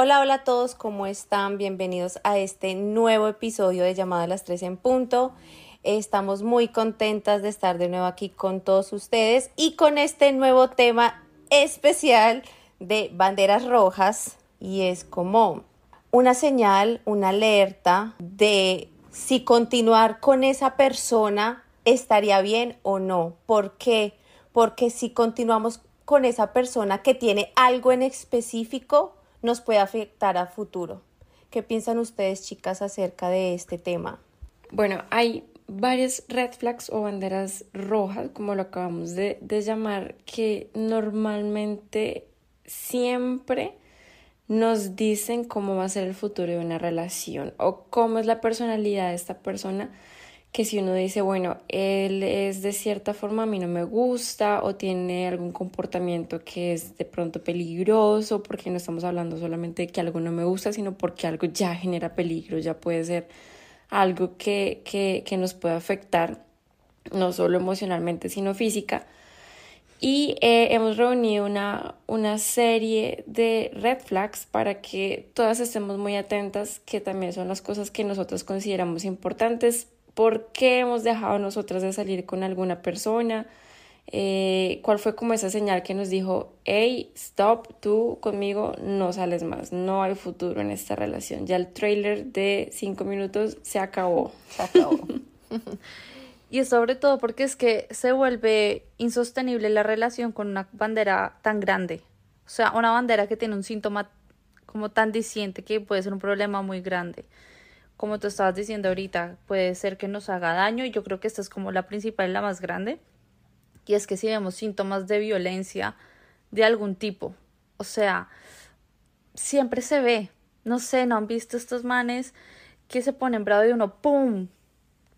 Hola, hola a todos, ¿cómo están? Bienvenidos a este nuevo episodio de Llamada a las 3 en punto. Estamos muy contentas de estar de nuevo aquí con todos ustedes y con este nuevo tema especial de banderas rojas y es como una señal, una alerta de si continuar con esa persona estaría bien o no. ¿Por qué? Porque si continuamos con esa persona que tiene algo en específico, nos puede afectar a futuro. ¿Qué piensan ustedes, chicas, acerca de este tema? Bueno, hay varias red flags o banderas rojas, como lo acabamos de, de llamar, que normalmente siempre nos dicen cómo va a ser el futuro de una relación o cómo es la personalidad de esta persona que si uno dice, bueno, él es de cierta forma a mí no me gusta o tiene algún comportamiento que es de pronto peligroso, porque no estamos hablando solamente de que algo no me gusta, sino porque algo ya genera peligro, ya puede ser algo que, que, que nos puede afectar, no solo emocionalmente, sino física. Y eh, hemos reunido una, una serie de red flags para que todas estemos muy atentas, que también son las cosas que nosotros consideramos importantes por qué hemos dejado nosotras de salir con alguna persona, eh, cuál fue como esa señal que nos dijo, hey, stop, tú conmigo no sales más, no hay futuro en esta relación. Ya el trailer de cinco minutos se acabó. Se acabó. y sobre todo porque es que se vuelve insostenible la relación con una bandera tan grande. O sea, una bandera que tiene un síntoma como tan diciente que puede ser un problema muy grande como tú estabas diciendo ahorita, puede ser que nos haga daño y yo creo que esta es como la principal y la más grande. Y es que si vemos síntomas de violencia de algún tipo, o sea, siempre se ve, no sé, ¿no han visto estos manes que se ponen bravo de uno, ¡pum!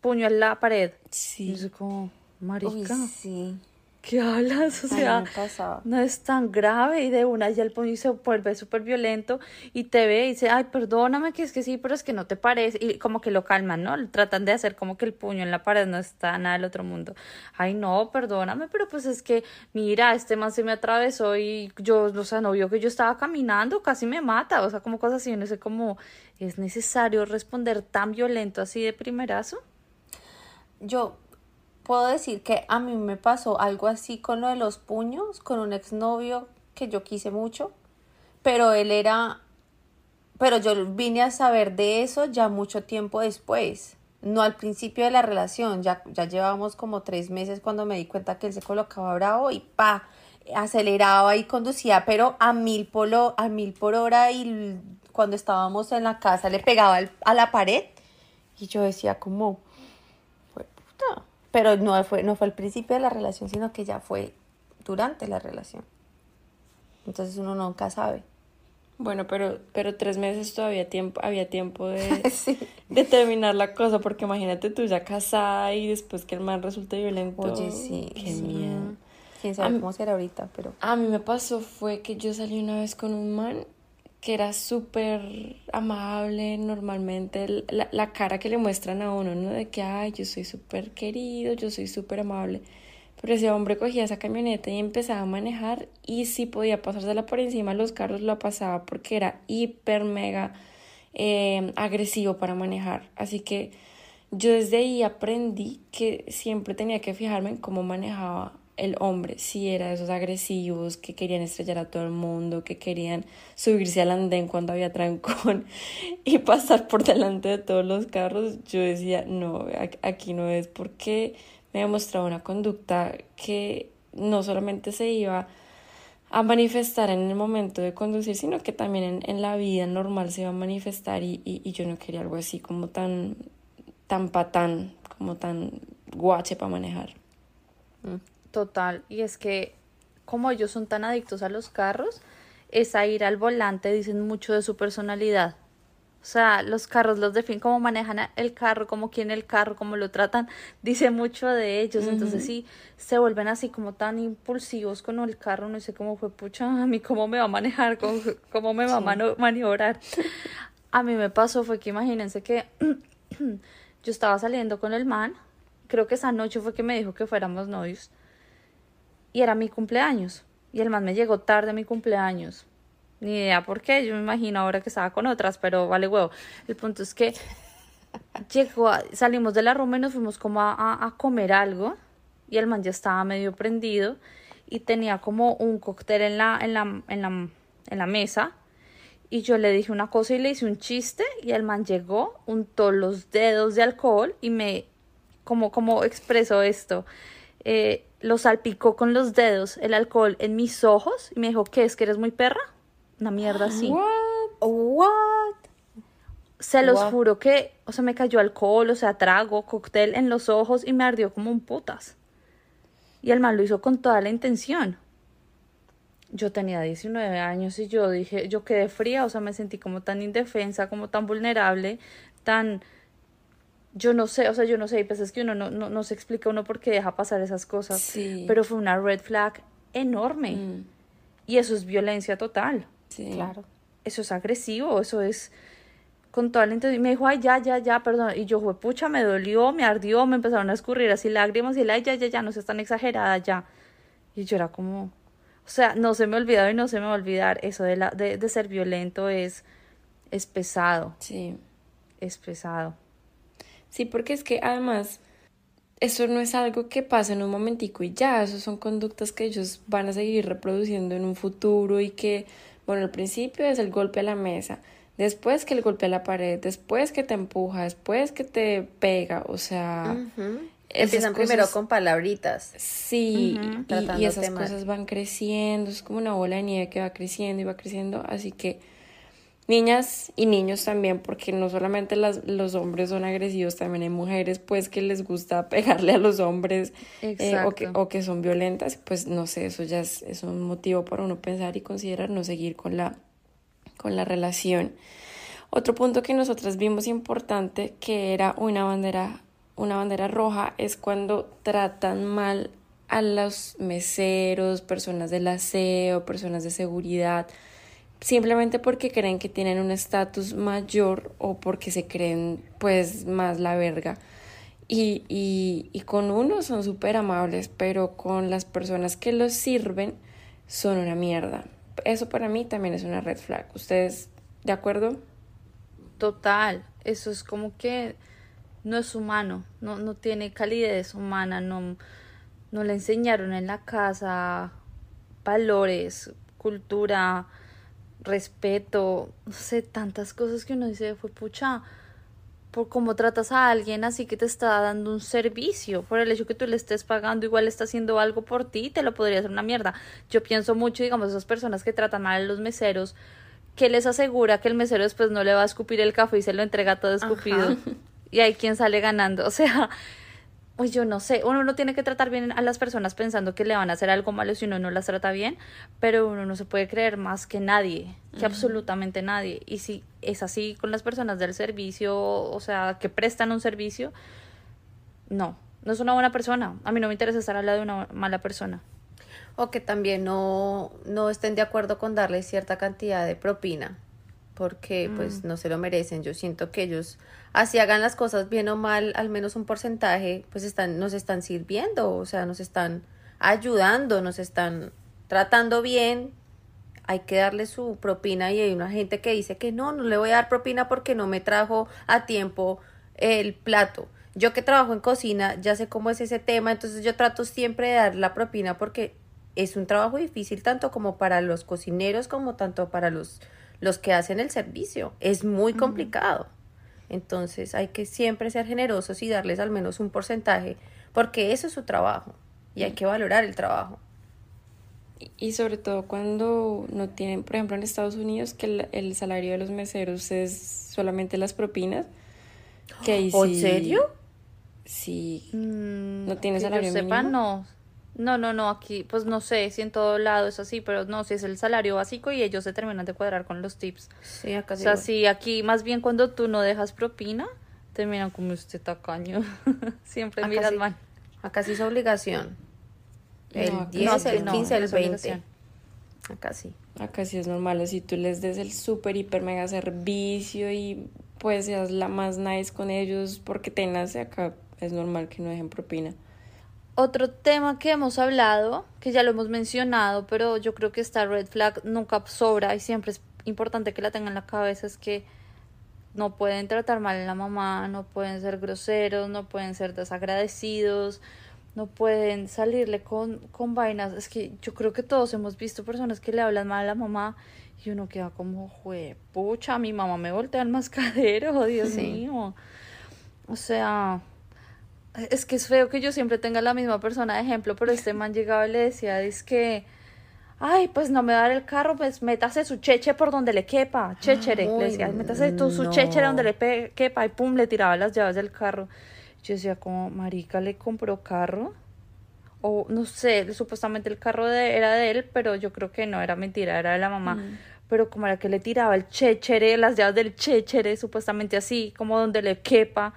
Puño en la pared. Sí. Y como, marica. sí. ¿Qué hablas? O sea, no es tan grave y de una ya el puño se vuelve súper violento y te ve y dice, ay, perdóname que es que sí, pero es que no te parece y como que lo calman, ¿no? Tratan de hacer como que el puño en la pared no está nada del otro mundo. Ay, no, perdóname, pero pues es que, mira, este man se me atravesó y yo, o sea, no vio que yo estaba caminando, casi me mata, o sea, como cosas así, no sé cómo es necesario responder tan violento así de primerazo. Yo puedo decir que a mí me pasó algo así con lo de los puños, con un exnovio que yo quise mucho, pero él era, pero yo vine a saber de eso ya mucho tiempo después, no al principio de la relación, ya, ya llevábamos como tres meses cuando me di cuenta que él se colocaba bravo y pa, aceleraba y conducía, pero a mil por, a mil por hora y cuando estábamos en la casa le pegaba a la pared y yo decía como, pero no fue, no fue el principio de la relación, sino que ya fue durante la relación. Entonces uno nunca sabe. Bueno, pero, pero tres meses todavía tiempo, había tiempo de, de terminar la cosa, porque imagínate tú ya casada y después que el man resulte violento. Oye, sí. Qué miedo. Quién sabe cómo será ahorita, pero. A mí me pasó fue que yo salí una vez con un man que era súper amable normalmente, la, la, cara que le muestran a uno, ¿no? De que, ay, yo soy súper querido, yo soy súper amable. Pero ese hombre cogía esa camioneta y empezaba a manejar y si podía pasársela por encima los carros, lo pasaba porque era hiper, mega eh, agresivo para manejar. Así que yo desde ahí aprendí que siempre tenía que fijarme en cómo manejaba el hombre, si era de esos agresivos que querían estrellar a todo el mundo, que querían subirse al andén cuando había trancón y pasar por delante de todos los carros, yo decía, no, aquí no es porque me ha mostrado una conducta que no solamente se iba a manifestar en el momento de conducir, sino que también en, la vida normal se iba a manifestar y, y, y, yo no quería algo así como tan, tan patán, como tan guache para manejar. Mm. Total, y es que como ellos son tan adictos a los carros, esa ira al volante dicen mucho de su personalidad. O sea, los carros los definen, cómo manejan el carro, cómo quieren el carro, cómo lo tratan, dice mucho de ellos. Entonces, sí, se vuelven así como tan impulsivos con el carro, no sé cómo fue, pucha, a mí cómo me va a manejar, cómo, me va a maniobrar. A mí me pasó fue que imagínense que yo estaba saliendo con el man, creo que esa noche fue que me dijo que fuéramos novios, y era mi cumpleaños, y el man me llegó tarde a mi cumpleaños. Ni idea por qué, yo me imagino ahora que estaba con otras, pero vale huevo. El punto es que llegó, salimos de la Roma y nos fuimos como a, a, comer algo y el man ya estaba medio prendido y tenía como un cóctel en la, en la, en la, en la mesa y yo le dije una cosa y le hice un chiste y el man llegó, untó los dedos de alcohol y me, como, como expresó esto, eh, lo salpicó con los dedos el alcohol en mis ojos y me dijo, ¿qué es que eres muy perra? Una mierda así. What? What? Se los juro que, o sea, me cayó alcohol, o sea, trago, cóctel en los ojos y me ardió como un putas. Y el mal lo hizo con toda la intención. Yo tenía 19 años y yo dije, yo quedé fría, o sea, me sentí como tan indefensa, como tan vulnerable, tan yo no sé, o sea, yo no sé, y pues es que uno no, no, no se explica uno por qué deja pasar esas cosas. Sí. Pero fue una red flag enorme. Mm. Y eso es violencia total. Sí. Claro. Eso es agresivo, eso es con toda la intención. Y me dijo, ay, ya, ya, ya, perdón. Y yo, fue pucha, me dolió, me ardió, me empezaron a escurrir así lágrimas y él, ay, ya, ya, ya, no seas tan exagerada, ya. Y yo era como, o sea, no se me ha olvidado y no se me va a olvidar. Eso de, la, de, de ser violento es, es pesado, Sí. es pesado. Sí, porque es que además eso no es algo que pasa en un momentico y ya, eso son conductas que ellos van a seguir reproduciendo en un futuro y que, bueno, al principio es el golpe a la mesa, después que el golpe a la pared, después que te empuja, después que te pega, o sea... Empiezan primero con palabritas. Sí, y- esas cosas van creciendo, es como una bola de nieve que va creciendo y va creciendo, asasí que niñas y niños también, porque no solamente las, los hombres son agresivos, también hay mujeres pues que les gusta pegarle a los hombres eh, o, que, o que son violentas, pues no sé, eso ya es, es un motivo para uno pensar y considerar no seguir con la, con la relación. Otro punto que nosotras vimos importante, que era una bandera, una bandera roja, es cuando tratan mal a los meseros, personas del aseo, personas de seguridad, simplemente porque creen que tienen un estatus mayor o porque se creen pues más la verga. Y, y, y con uno son súper amables, pero con las personas que los sirven son una mierda. Eso para mí también es una red flag. ¿Ustedes de acuerdo? Total, eso es como que no es humano, no, no tiene calidez humana, no, no le enseñaron en la casa valores, cultura, respeto, no sé, tantas cosas que uno dice, fue pucha, por cómo tratas a alguien así que te está dando un servicio, por el hecho que tú le estés pagando, igual está haciendo algo por ti, te lo podría hacer una mierda. Yo pienso mucho, digamos, esas personas que tratan mal a los meseros, que les asegura que el mesero después no le va a escupir el café y se lo entrega todo escupido. Y hay quien sale ganando. O sea, pues yo no sé, uno no tiene que tratar bien a las personas pensando que le van a hacer algo malo si uno no las trata bien, pero uno no se puede creer más que nadie, que absolutamente nadie. Y si es así con las personas del servicio, o sea, que prestan un servicio, no, no es una buena persona. A mí no me interesa estar al lado de una mala persona. O que también no, no estén de acuerdo con darle cierta cantidad de propina, porque pues no se lo merecen. Yo siento que ellos, así hagan las cosas bien o mal, al menos un porcentaje, pues están, nos están sirviendo, o sea, nos están ayudando, nos están tratando bien. Hay que darle su propina y hay una gente que dice que no, no le voy a dar propina porque no me trajo a tiempo el plato. Yo que trabajo en cocina, ya sé cómo es ese tema, entonces yo trato siempre de dar la propina porque es un trabajo difícil tanto como para los cocineros como tanto para los, los que hacen el servicio. Es muy complicado. Entonces hay que siempre ser generosos y darles al menos un porcentaje porque eso es su trabajo y hay que valorar el trabajo. Y- sobre todo cuando no tienen, por ejemplo, en Estados Unidos, que el, el salario de los meseros es solamente las propinas. Que ahí ¿Oh, ¿En sí- serio? Sí. Mm, ¿No tiene que salario yo sepa, mínimo? no. No, no, no, aquí, pues no sé si en todo lado es así, pero no, si es el salario básico y ellos se terminan de cuadrar con los tips. Sí, acá O sea, sí, aquí más bien cuando tú no dejas propina, terminan como usted tacaño. Siempre Acá miran sí. mal. Acá sí es obligación. El No, acá 10, no, el sí, no, 15, el es 20. obligación. Acá sí. Acá sí es normal, así tú les des el súper, hiper, mega servicio y pues seas la más nice con ellos porque te nace acá, es normal que no dejen propina. Otro tema que hemos hablado, que ya lo hemos mencionado, pero yo creo que esta red flag nunca sobra y siempre es importante que la tengan en la cabeza, es que no pueden tratar mal a la mamá, no pueden ser groseros, no pueden ser desagradecidos, no pueden salirle con, con vainas. Es que yo creo que todos hemos visto personas que le hablan mal a la mamá y uno queda como, jue, pucha, mi mamá me voltea el mascadero, Dios Sí. mío. O sea, es que es feo que yo siempre tenga la misma persona de ejemplo, pero este man llegaba y le decía, es que, ay, pues no me va a dar el carro, pues métase su cheche por donde le quepa, chéchere, le decía, métase tú su no. chéchere donde le quepa, y pum, le tiraba las llaves del carro. Yo decía, como, marica, ¿le compró carro? O, no sé, supuestamente el carro de, era de él, pero yo creo que no, era mentira, era de la mamá. Pero como era que le tiraba el chéchere, las llaves del chéchere, supuestamente así, como donde le quepa.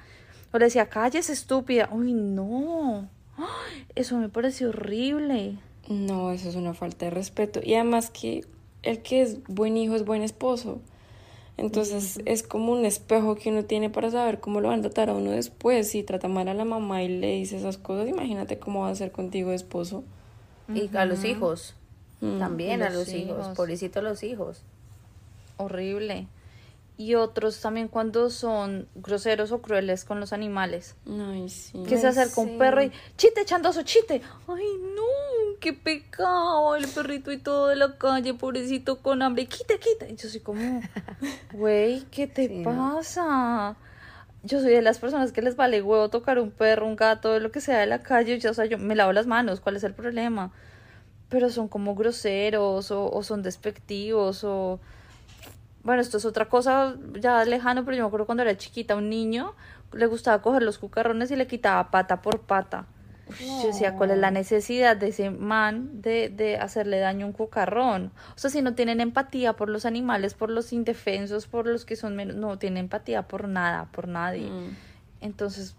O le decía, cállese, estúpida. Uy, no. ¡Ay! Eso me pareció horrible. No, eso es una falta de respeto. Y además que el que es buen hijo es buen esposo. Entonces es como un espejo que uno tiene para saber cómo lo van a tratar a uno después. Si trata mal a la mamá y le dice esas cosas, imagínate cómo va a ser contigo de esposo. Y a los hijos. Mm, También a los hijos. hijos. Pobrecito los hijos. Horrible. Y otros también cuando son groseros o crueles con los animales. Ay, sí. Que se Ay, acerca un perro y chite echando su chite. Ay, no, qué pecado. El perrito y todo de la calle, pobrecito con hambre. Quite, quite. Y yo soy como, güey, ¿qué te Sí, ¿no? pasa? Yo soy de las personas que les vale huevo tocar un perro, un gato, lo que sea de la calle. Yo, o sea, yo me lavo las manos. ¿Cuál es el problema? Pero son como groseros o, o son despectivos o... Bueno, esto es otra cosa ya lejano, pero yo me acuerdo cuando era chiquita, un niño le gustaba coger los cucarrones y le quitaba pata por pata. Yo decía, ¿cuál es la necesidad de ese man de, de hacerle daño a un cucarrón? O sea, si no tienen empatía por los animales, por los indefensos, por los que son menos, no tienen empatía por nada, por nadie. Mm. Entonces,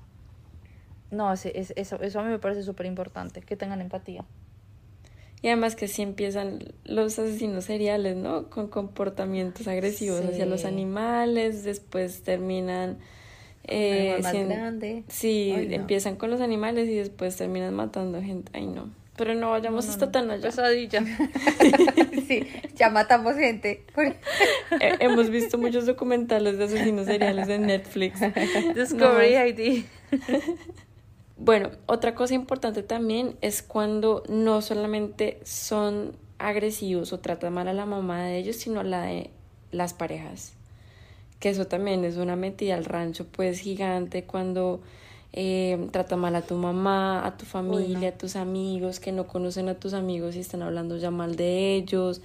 no, ese, es- eso, eso a mí me parece súper importante, que tengan empatía. Y además que sí empiezan los asesinos seriales, ¿no? Con comportamientos agresivos hacia los animales, después terminan... eh, más grande. Sí, Ay, no. empiezan con los animales y después terminan matando gente. Ay, no. Pero no vayamos No, no, hasta tan allá. Pesadilla. sí, ya matamos gente. Eh, hemos visto muchos documentales de asesinos seriales en Netflix. Discovery. ID. Bueno, otra cosa importante también es cuando no solamente son agresivos o tratan mal a la mamá de ellos, sino a la de las parejas. Que eso también es una metida al rancho, pues gigante cuando eh, trata mal a tu mamá, a tu familia, a tus amigos, que no conocen a tus amigos y están hablando ya mal de ellos.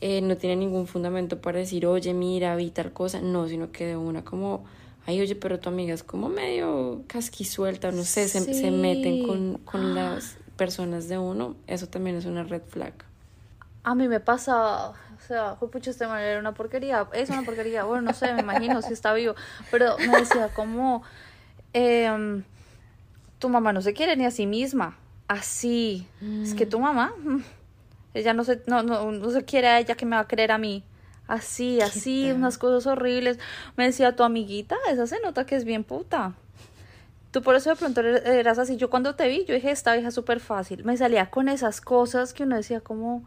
eh, no tienen ningún fundamento para decir, oye, mira, vi tal cosa. No, sino que de una como, ay, oye, pero tu amiga es como medio casquisuelta, no sé, se, se meten con, con las personas de uno. Eso también es una red flag. A mí me pasa, o sea, pucha, este man era una porquería, es una porquería, bueno, no sé, me imagino si está vivo, pero me decía como, em, tu mamá no se quiere ni a sí misma, así, es que tu mamá, mm, ella no se, no, no, no se quiere a ella que me va a querer a mí, así, así, tal? unas cosas horribles, me decía, tu amiguita, esa se nota que es bien puta. Tú por eso de pronto eres- eras así. Yo cuando te vi, yo dije, esta vieja es súper fácil. Me salía con esas cosas que uno decía como,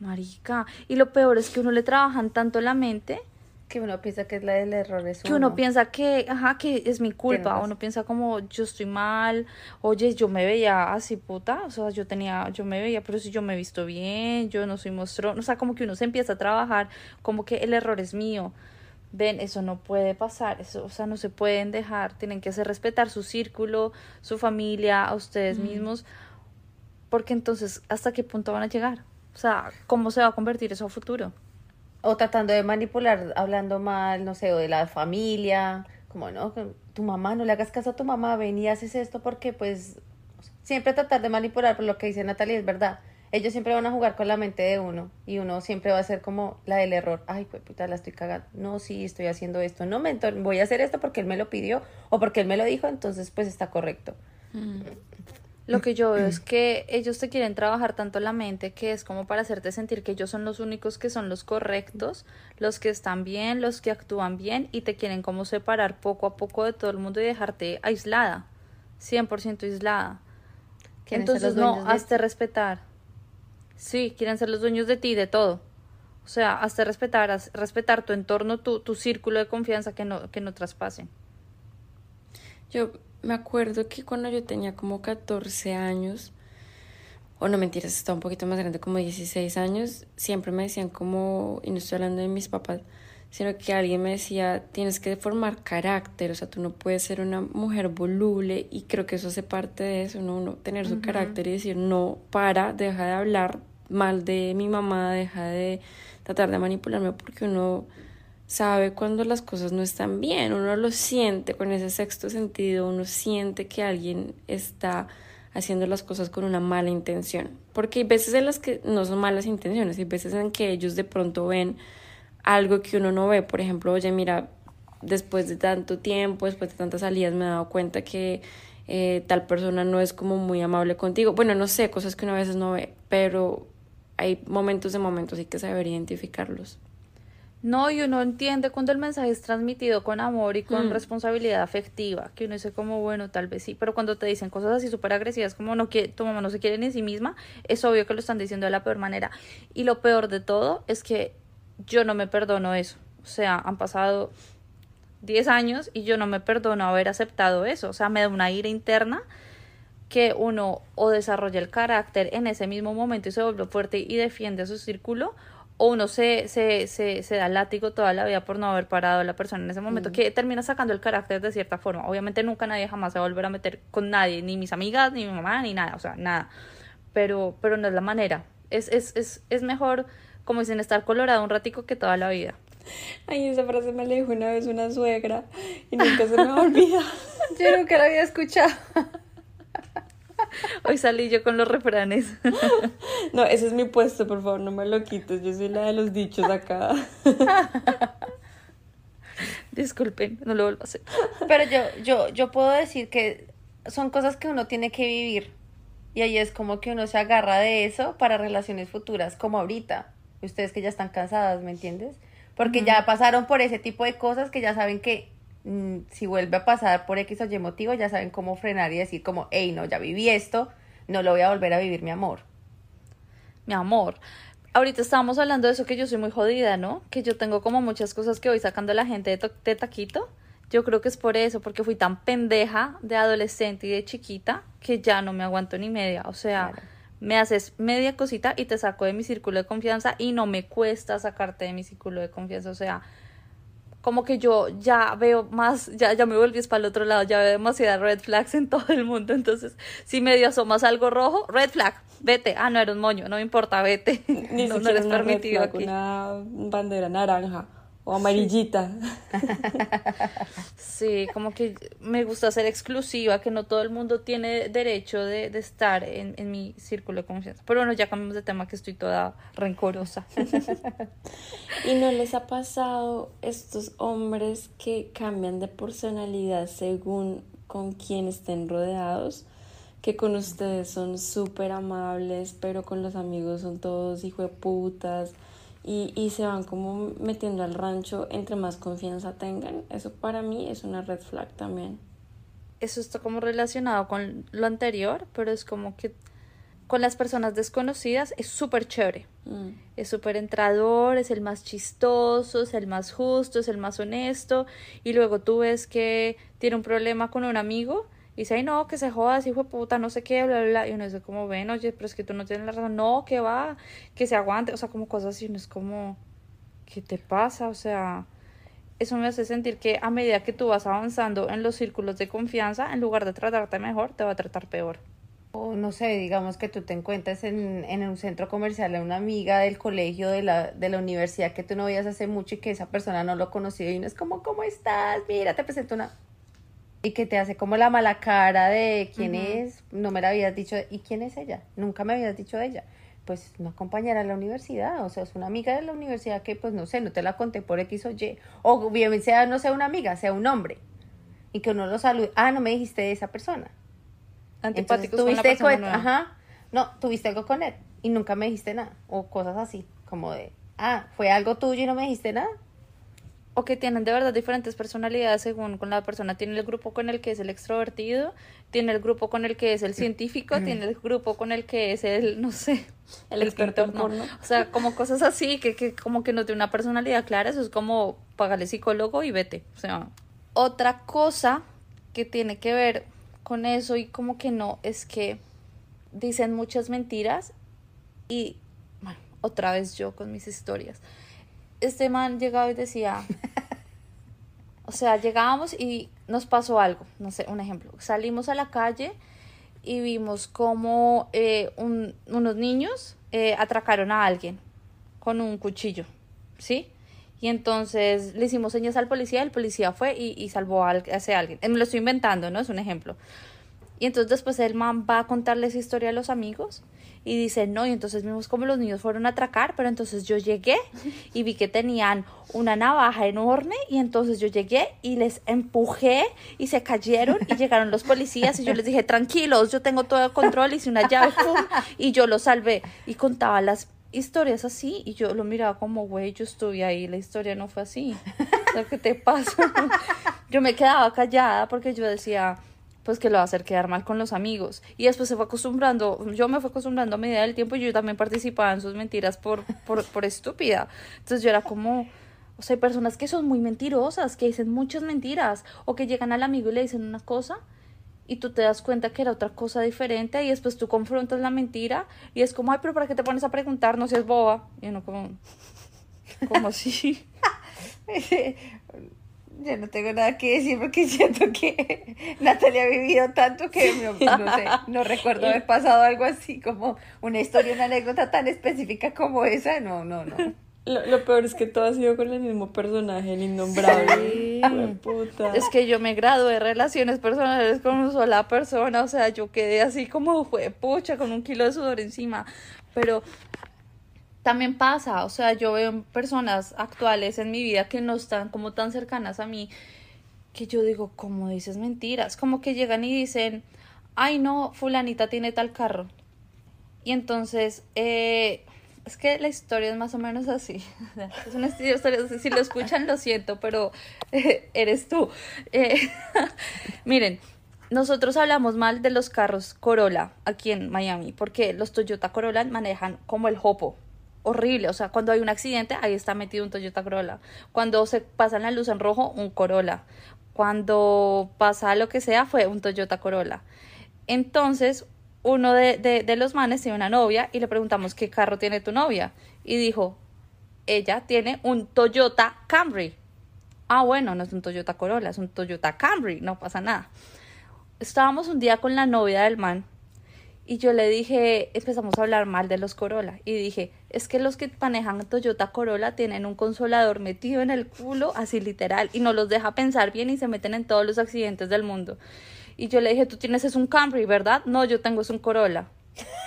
marica. Y lo peor es que uno le trabajan tanto la mente Que uno piensa que es la del error es que uno piensa que, ajá, que es mi culpa. Uno piensa como, yo estoy mal. Oye, yo me veía así, puta. O sea, yo tenía, yo me veía, pero si yo me he visto bien, yo no soy mostrón. O sea, como que uno se empieza a trabajar como que el error es mío. Ven, eso no puede pasar, eso, o sea, no se pueden dejar, tienen que hacer respetar su círculo, su familia, a ustedes mismos, porque entonces, ¿hasta qué punto van a llegar? O sea, ¿cómo se va a convertir eso a futuro? O tratando de manipular, hablando mal, no sé, o de la familia, como no, tu mamá, no le hagas caso a tu mamá, ven y haces esto porque pues siempre tratar de manipular, por lo que dice Natalia es verdad. Ellos siempre van a jugar con la mente de uno y uno siempre va a ser como la del error. Ay, pues puta, la estoy cagando. No, sí, estoy haciendo esto. No, mentor, voy a hacer esto porque él me lo pidió o porque él me lo dijo, entonces pues está correcto. Lo que yo veo es que ellos te quieren trabajar tanto la mente que es como para hacerte sentir que ellos son los únicos que son los correctos, los que están bien, los que actúan bien y te quieren como separar poco a poco de todo el mundo y dejarte aislada, 100% aislada. Entonces no, hazte respetar. Sí, quieren ser los dueños de ti, de todo. O sea, hazte respetar, haz- respetar tu entorno, tu, tu círculo de confianza que no, que no traspasen. Yo me acuerdo que cuando yo tenía como 14 años, o no mentiras, estaba un poquito más grande, como 16 años, siempre me decían como, y no estoy hablando de mis papás, sino que alguien me decía, tienes que formar carácter, o sea, tú no puedes ser una mujer voluble, y creo que eso hace parte de eso, ¿no? Uno tener su carácter y decir, no, para, deja de hablar mal de mi mamá, deja de tratar de manipularme, porque uno sabe cuando las cosas no están bien, uno lo siente con ese sexto sentido, uno siente que alguien está haciendo las cosas con una mala intención, porque hay veces en las que no son malas intenciones, hay veces en que ellos de pronto ven algo que uno no ve, por ejemplo, oye, mira, después de tanto tiempo, después de tantas salidas me he dado cuenta que eh, tal persona no es como muy amable contigo, bueno, no sé, cosas que uno a veces no ve, pero hay momentos de momentos y que saber identificarlos. No, y uno entiende cuando el mensaje es transmitido con amor y con responsabilidad afectiva, que uno dice como, bueno, tal vez sí, pero cuando te dicen cosas así súper agresivas como no que tu mamá no se quiere ni sí misma, es obvio que lo están diciendo de la peor manera. Y lo peor de todo es que yo no me perdono eso. O sea, han pasado 10 años y yo no me perdono haber aceptado eso. O sea, me da una ira interna que uno o desarrolla el carácter en ese mismo momento y se vuelve fuerte y defiende su círculo, o uno se, se, se, se da látigo toda la vida por no haber parado a la persona en ese momento, que termina sacando el carácter de cierta forma. Obviamente nunca nadie jamás se va a volver a meter con nadie, ni mis amigas, ni mi mamá, ni nada, o sea, nada. Pero, pero no es la manera. Es, es, es, es mejor, como dicen, estar colorado un ratico que toda la vida. Ay, esa frase me la dijo una vez una suegra y nunca se me va a olvidar. Yo nunca la había escuchado. Hoy salí yo con los refranes. No, ese es mi puesto, por favor, no me lo quites. Yo soy la de los dichos acá. Disculpen, no lo vuelvo a hacer. Pero yo, yo, yo puedo decir que son cosas que uno tiene que vivir. Y ahí es como que uno se agarra de eso para relaciones futuras, como ahorita. Ustedes que ya están cansadas, ¿me entiendes? Porque ya pasaron por ese tipo de cosas que ya saben que mm, si vuelve a pasar por X o Y motivo, ya saben cómo frenar y decir como, hey, no, ya viví esto, no lo voy a volver a vivir, mi amor. mi amor. Ahorita estábamos hablando de eso que yo soy muy jodida, ¿no? Que yo tengo como muchas cosas que voy sacando a la gente de, to- de taquito. Yo creo que es por eso, porque fui tan pendeja de adolescente y de chiquita que ya no me aguanto ni media. O sea, Claro. me haces media cosita y te saco de mi círculo de confianza y no me cuesta sacarte de mi círculo de confianza. O sea, como que yo ya veo más, ya, ya me volví para el otro lado, ya veo demasiadas red flags en todo el mundo. Entonces, si medio asomas algo rojo, red flag, vete. Ah, no, era un moño, no me importa, vete. Ni no, no eres permitido flag, aquí. una bandera naranja o amarillita. Sí, como que me gusta ser exclusiva, que no todo el mundo tiene derecho de, de estar en, en mi círculo de confianza. Pero bueno, ya cambiamos de tema que estoy toda rencorosa. ¿Y no les ha pasado estos hombres que cambian de personalidad según con quién estén rodeados? Que con ustedes son súper amables, pero con los amigos son todos hijo de putas y, y se van como metiendo al rancho entre más confianza tengan. Eso para mí es una red flag también. Eso está como relacionado con lo anterior, pero es como que con las personas desconocidas es súper chévere. Mm. Es súper entrador, es el más chistoso, es el más justo, es el más honesto. Y luego tú ves que tiene un problema con un amigo y dice, ay no, que se joda, ese hijo de puta, no sé qué, bla, bla, bla. Y uno dice como, ven, oye, pero es que tú no tienes la razón. No, que va, que se aguante. O sea, como cosas así. Uno es como, ¿qué te pasa? O sea, eso me hace sentir que a medida que tú vas avanzando en los círculos de confianza, en lugar de tratarte mejor, te va a tratar peor. O no sé, digamos que tú te encuentres en, en un centro comercial a una amiga del colegio, de la, de la universidad que tú no veías hace mucho y que esa persona no lo conocía y no es como, ¿cómo estás? Mira, te presento una... Y que te hace como la mala cara de quién es, no me la habías dicho, ¿y quién es ella? Nunca me habías dicho de ella. Pues una compañera de la universidad, o sea, es una amiga de la universidad que, pues no sé, no te la conté por X o Y. O bien sea, no sea una amiga, sea un hombre. Y que uno lo salude, ah, no me dijiste de esa persona. Entonces, Antipáticos con la persona ajá, no, tuviste algo con él y nunca me dijiste nada. O cosas así, como de, ah, fue algo tuyo y no me dijiste nada. O que tienen de verdad diferentes personalidades según con la persona. Tiene el grupo con el que es el extrovertido, tiene el grupo con el que es el científico, tiene el grupo con el que es el, no sé, El experto en pintor, no. O sea, como cosas así, que, que como que no tiene una personalidad clara, eso es como pagarle psicólogo y vete. O sea, otra cosa que tiene que ver con eso y como que no, es que dicen muchas mentiras y, bueno, otra vez yo con mis historias. Este man llegaba y decía, o sea, llegábamos y nos pasó algo, no sé, un ejemplo. Salimos a la calle y vimos como eh, un- unos niños eh, atracaron a alguien con un cuchillo, ¿sí? Y entonces le hicimos señas al policía, el policía fue y, y salvó a, a ese alguien. Eh, Me lo estoy inventando, ¿no? Es un ejemplo. Y entonces después el man va a contarle esa historia a los amigos y dice, no, y entonces vimos como los niños fueron a atracar, pero entonces yo llegué y vi que tenían una navaja enorme y entonces yo llegué y les empujé y se cayeron y llegaron los policías y yo les dije, tranquilos, yo tengo todo el control, hice una llave y yo los salvé y contaba las historias así y yo lo miraba como, güey, yo estuve ahí, la historia no fue así. O sea, ¿qué te pasa? yo me quedaba callada porque yo decía, pues que lo va a hacer quedar mal con los amigos. Y después se fue acostumbrando, yo me fui acostumbrando a medida del tiempo y yo también participaba en sus mentiras por, por, por estúpida. Entonces yo era como, o sea, hay personas que son muy mentirosas, que dicen muchas mentiras, o que llegan al amigo y le dicen una cosa y tú te das cuenta que era otra cosa diferente y después tú confrontas la mentira y es como, ay, pero ¿para qué te pones a preguntar? No seas boba. Y uno como, como así. Yo no tengo nada que decir porque siento que Natalia ha vivido tanto que no, no sé, no recuerdo haber pasado algo así como una historia, una anécdota tan específica como esa. No, no, no. Lo, lo peor es que todo ha sido con el mismo personaje, el innombrable. Sí. Puta. Es que yo me gradué de relaciones personales con una sola persona, o sea, yo quedé así como fue pucha con un kilo de sudor encima, pero también pasa, o sea, yo veo personas actuales en mi vida que no están como tan cercanas a mí, que yo digo, ¿cómo dices mentiras? Como que llegan y dicen, ay no, fulanita tiene tal carro. Y entonces, eh, es que la historia es más o menos así. Es una historia, si lo escuchan lo siento, pero eh, eres tú. Eh, miren, nosotros hablamos mal de los carros Corolla aquí en Miami, porque los Toyota Corolla manejan como el hopo. Horrible, o sea, cuando hay un accidente, ahí está metido un Toyota Corolla. Cuando se pasa la luz en rojo, un Corolla. Cuando pasa lo que sea, fue un Toyota Corolla. Entonces, uno de, de, de los manes tiene una novia y le preguntamos qué carro tiene tu novia. Y dijo, ella tiene un Toyota Camry. Ah, bueno, no es un Toyota Corolla, es un Toyota Camry, no pasa nada. Estábamos un día con la novia del man y yo le dije, empezamos a hablar mal de los Corolla y dije, es que los que manejan Toyota Corolla tienen un consolador metido en el culo, así literal, y no los deja pensar bien y se meten en todos los accidentes del mundo. Y yo le dije, tú tienes es un Camry, ¿verdad? No, yo tengo es un Corolla.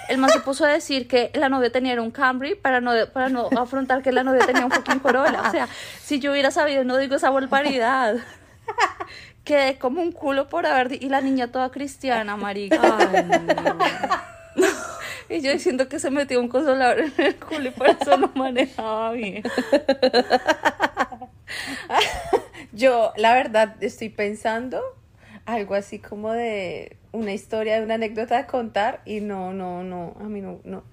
El man se puso a decir que la novia tenía un Camry para no, para no afrontar que la novia tenía un fucking Corolla. O sea, si yo hubiera sabido, no digo esa barbaridad. Quedé como un culo por haber... Y la niña toda cristiana, marica. Ay, no. Y yo diciendo que se metió un consolador en el culo y por eso no manejaba bien. Yo, la verdad, estoy pensando algo así como de una historia, de una anécdota a contar y no, no, no, a mí no, no.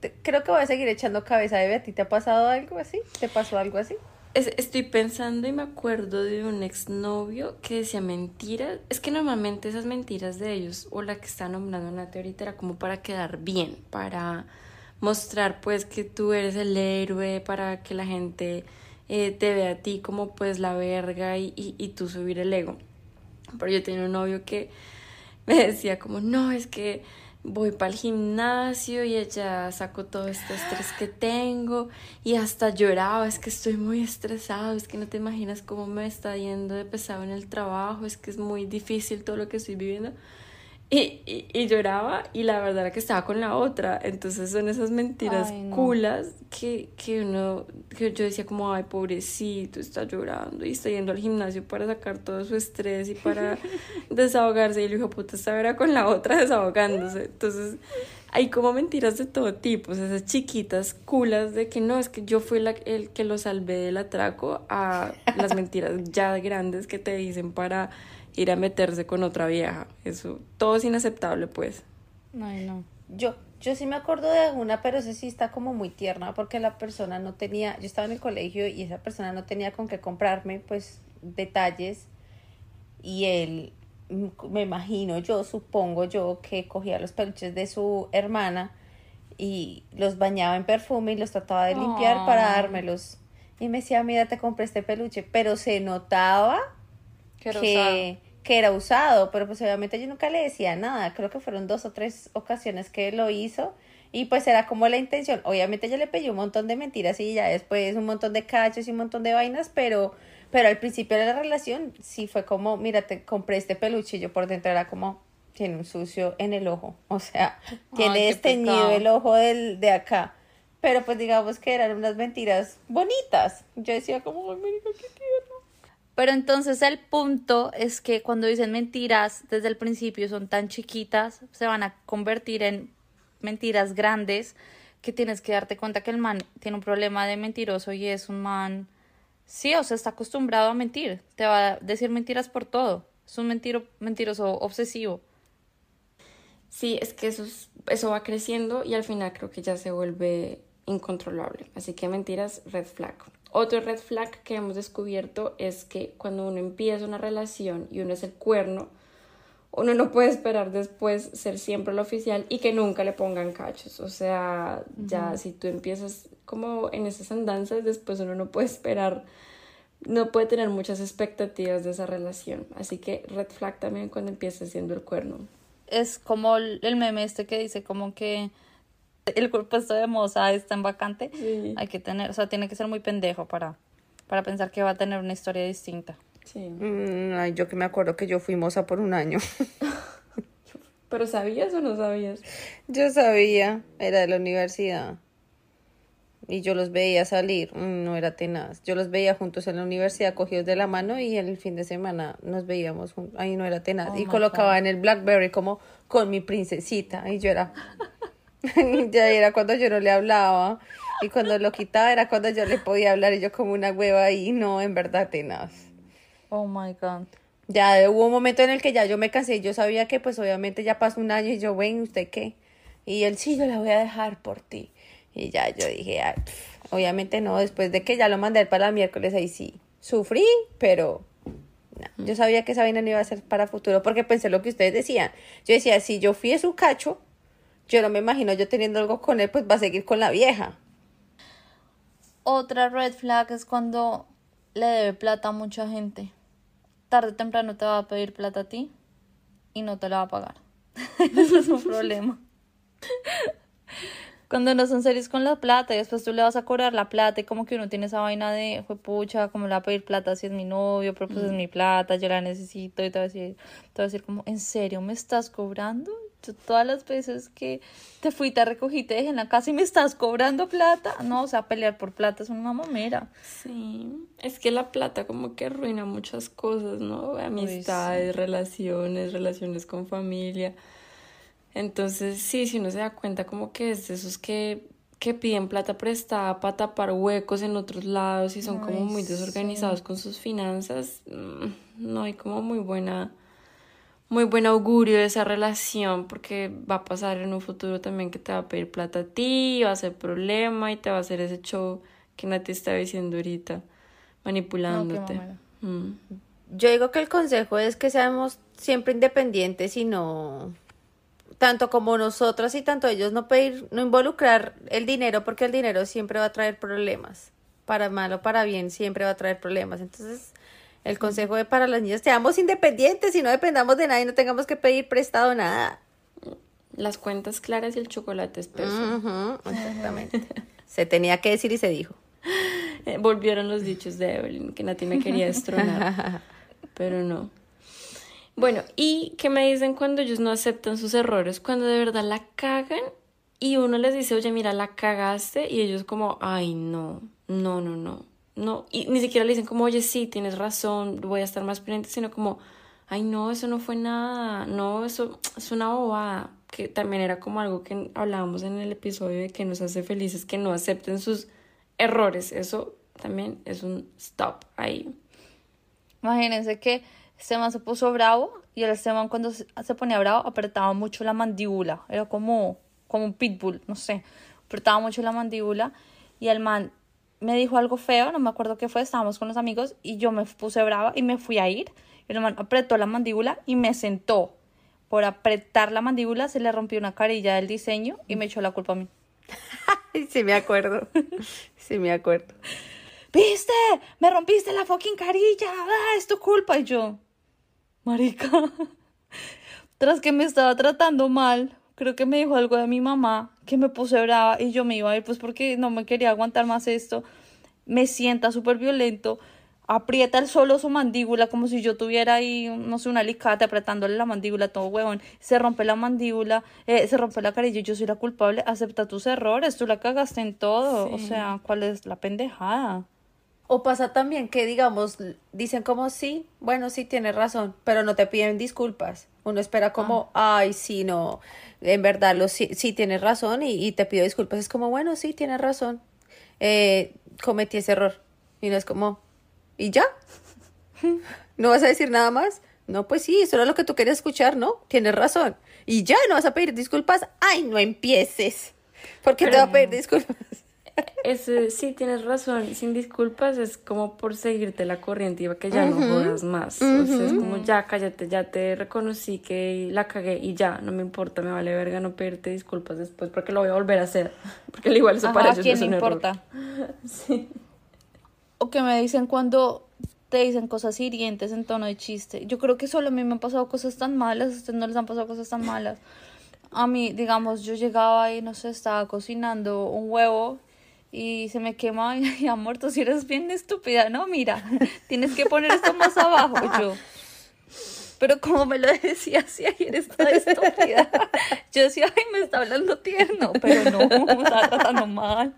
Te- creo que voy a seguir echando cabeza. Bebé, ¿a ti te ha pasado algo así? ¿Te pasó algo así? Es- estoy pensando y me acuerdo de un exnovio que decía mentiras. Es que normalmente esas mentiras de ellos, o la que está nombrando Nati ahorita, era como para quedar bien, para mostrar pues que tú eres el héroe, para que la gente eh, te vea a ti como pues la verga y, y, y tú subir el ego. Pero yo tenía un novio que me decía como, no, es que voy para el gimnasio y ella sacó todo este estrés que tengo y hasta lloraba, es que estoy muy estresado, es que no te imaginas cómo me está yendo de pesado en el trabajo, es que es muy difícil todo lo que estoy viviendo. Y, y, lloraba y la verdad era que estaba con la otra. Entonces son esas mentiras culas que, que uno, que yo decía como, ay, pobrecito, está llorando y está yendo al gimnasio para sacar todo su estrés y para desahogarse. Y el hijo puta estaba era con la otra desahogándose. Entonces hay como mentiras de todo tipo, esas chiquitas culas de que no, es que yo fui la, el que lo salvé del atraco a las mentiras ya grandes que te dicen para ir a meterse con otra vieja. Eso, todo es inaceptable, pues. Ay, no. Yo, yo sí me acuerdo de una, pero ese sí está como muy tierna porque la persona no tenía, yo estaba en el colegio y esa persona no tenía con qué comprarme, pues, detalles. Y él, mm, me imagino, yo supongo yo que cogía los peluches de su hermana y los bañaba en perfume y los trataba de limpiar para dármelos. Y me decía, mira, te compré este peluche, pero se notaba que, que era usado, pero pues obviamente yo nunca le decía nada, creo que fueron dos o tres ocasiones que lo hizo y pues era como la intención, obviamente ella le pidió un montón de mentiras y ya después un montón de cachos y un montón de vainas, pero, pero al principio de la relación sí fue como, mira, te compré este peluche y yo por dentro era como, tiene un sucio en el ojo, o sea, tiene esteñido el ojo del, de acá. Pero pues digamos que eran unas mentiras bonitas. Yo decía como, ay, qué. Pero entonces el punto es que cuando dicen mentiras desde el principio son tan chiquitas, se van a convertir en mentiras grandes que tienes que darte cuenta que el man tiene un problema de mentiroso y es un man, sí, o sea, está acostumbrado a mentir, te va a decir mentiras por todo, es un mentiro, mentiroso obsesivo. Sí, es que eso, eso va creciendo y al final creo que ya se vuelve incontrolable. Así que mentiras, red flag. Otro red flag que hemos descubierto es que cuando uno empieza una relación y uno es el cuerno, uno no puede esperar después ser siempre el oficial y que nunca le pongan cachos. O sea, ya si tú empiezas como en esas andanzas, después uno no puede esperar, no puede tener muchas expectativas de esa relación. Así que red flag también cuando empiezas siendo el cuerno. Es como el meme este que dice como que el puesto de moza está en vacante, hay que tener, o sea, tiene que ser muy pendejo para, para pensar que va a tener una historia distinta. Sí. Mm, ay, yo que me acuerdo que yo fui moza por un año. ¿Pero sabías o no sabías? Yo sabía, era de la universidad. Y yo los veía salir, mm, no era tenaz. Yo los veía juntos en la universidad, cogidos de la mano, y el fin de semana nos veíamos juntos. Ahí no era tenaz. Oh y colocaba en el Blackberry como con mi princesita. Y yo era, ya era cuando yo no le hablaba. Y cuando lo quitaba era cuando yo le podía hablar y yo como una hueva y no, en verdad tenaz. Oh my God. Ya hubo un momento en el que ya yo me cansé y yo sabía que pues obviamente ya pasó un año y yo, ven, ¿usted qué? Y él, sí, yo la voy a dejar por ti. Y ya yo dije, obviamente no, después de que ya lo mandé para el miércoles, ahí sí, sufrí, pero yo sabía que esa vaina no iba a ser para futuro porque pensé lo que ustedes decían. Yo decía, si yo fui a su cacho, yo no me imagino yo teniendo algo con él, pues va a seguir con la vieja. Otra red flag es cuando le debe plata a mucha gente. Tarde o temprano te va a pedir plata a ti y no te la va a pagar. Eso es un problema. Cuando no son serios con la plata y después tú le vas a cobrar la plata y como que uno tiene esa vaina de, pucha, como le va a pedir plata si es mi novio, pero pues es mm. mi plata, yo la necesito y te va a decir, te va a decir como, ¿en serio me estás cobrando? Todas las veces que te fui, te recogí, te dejé en la casa y me estás cobrando plata. No, o sea, pelear por plata es una mamera. Sí, es que la plata como que arruina muchas cosas, ¿no? Amistades, relaciones, relaciones con familia. Entonces, sí, si uno se da cuenta como que es de esos que, que piden plata prestada para tapar huecos en otros lados y son como muy desorganizados con sus finanzas, mm, no hay como muy buena muy buen augurio de esa relación porque va a pasar en un futuro también que te va a pedir plata a ti, va a ser problema y te va a hacer ese show que Nati está diciendo ahorita, manipulándote. Mm. Yo digo que el consejo es que seamos siempre independientes y no tanto como nosotros y tanto ellos no pedir, no involucrar el dinero porque el dinero siempre va a traer problemas. Para mal o para bien siempre va a traer problemas. Entonces, el consejo de para los niños, seamos independientes y no dependamos de nadie, no tengamos que pedir prestado nada. Las cuentas claras y el chocolate espeso. Exactamente. se tenía que decir y se dijo. Eh, Volvieron los dichos de Evelyn, que Nati me quería destronar, pero no. Bueno, ¿y qué me dicen cuando ellos no aceptan sus errores? Cuando de verdad la cagan y uno les dice, oye, mira, la cagaste, y ellos como, ay, no, no, no, no, no. Y ni siquiera le dicen como, oye, sí, tienes razón, voy a estar más pendiente, sino como, ay, no, eso no fue nada, no, eso es una bobada, que también era como algo que hablábamos en el episodio de que nos hace felices que no acepten sus errores, eso también es un stop ahí. Imagínense que Esteban se puso bravo y el Esteban cuando se se ponía bravo apretaba mucho la mandíbula. Era como, como un pitbull, no sé. Apretaba mucho la mandíbula y el man me dijo algo feo, no me acuerdo qué fue, estábamos con los amigos y yo me puse brava y me fui a ir. Y el man apretó la mandíbula y me sentó. Por apretar la mandíbula se le rompió una carilla del diseño y me echó la culpa a mí. Sí me acuerdo. Sí me acuerdo. ¿Viste? Me rompiste la fucking carilla. Ah, es tu culpa. Y yo, marica. Tras que me estaba tratando mal, creo que me dijo algo de mi mamá, que me puse brava y yo me iba a ir, pues porque no me quería aguantar más esto. Me sienta súper violento. Aprieta el solo su mandíbula como si yo tuviera ahí, no sé, un alicate apretándole la mandíbula, todo huevón. Se rompe la mandíbula, eh, se rompe la carilla y yo soy la culpable. Acepta tus errores, tú la cagaste en todo. O sea, ¿cuál es la pendejada? O pasa también que, digamos, dicen como sí, bueno, sí, tienes razón, pero no te piden disculpas. Uno espera como, ay, sí, no, en verdad, lo, sí, sí tienes razón y, y te pido disculpas. Es como, bueno, sí, tienes razón, eh, cometí ese error. Y no es como, ¿y ya? ¿No vas a decir nada más? No, pues sí, eso era lo que tú querías escuchar, ¿no? Tienes razón. Y ya, ¿no vas a pedir disculpas? Ay, no empieces. ¿Por qué te va a pedir disculpas? Ese, sí, tienes razón, sin disculpas es como por seguirte la corriente y que ya no jodas más. O sea, es como ya cállate, ya te reconocí que la cagué y ya, no me importa, me vale verga no pedirte disculpas después porque lo voy a volver a hacer. Porque igual eso Ajá, para ¿a ellos quién es le un error. importa? Sí. O que me dicen cuando te dicen cosas hirientes en tono de chiste. Yo creo que solo a mí me han pasado cosas tan malas, a ustedes no les han pasado cosas tan malas. A mí, digamos, yo llegaba y no sé, estaba cocinando un huevo y se me quema y, amor, tú si eres bien estúpida, no, mira, tienes que poner esto más abajo, yo. Pero como me lo decía así, ay, eres toda estúpida. Yo decía, ay, me está hablando tierno, pero no, me estaba tratando mal.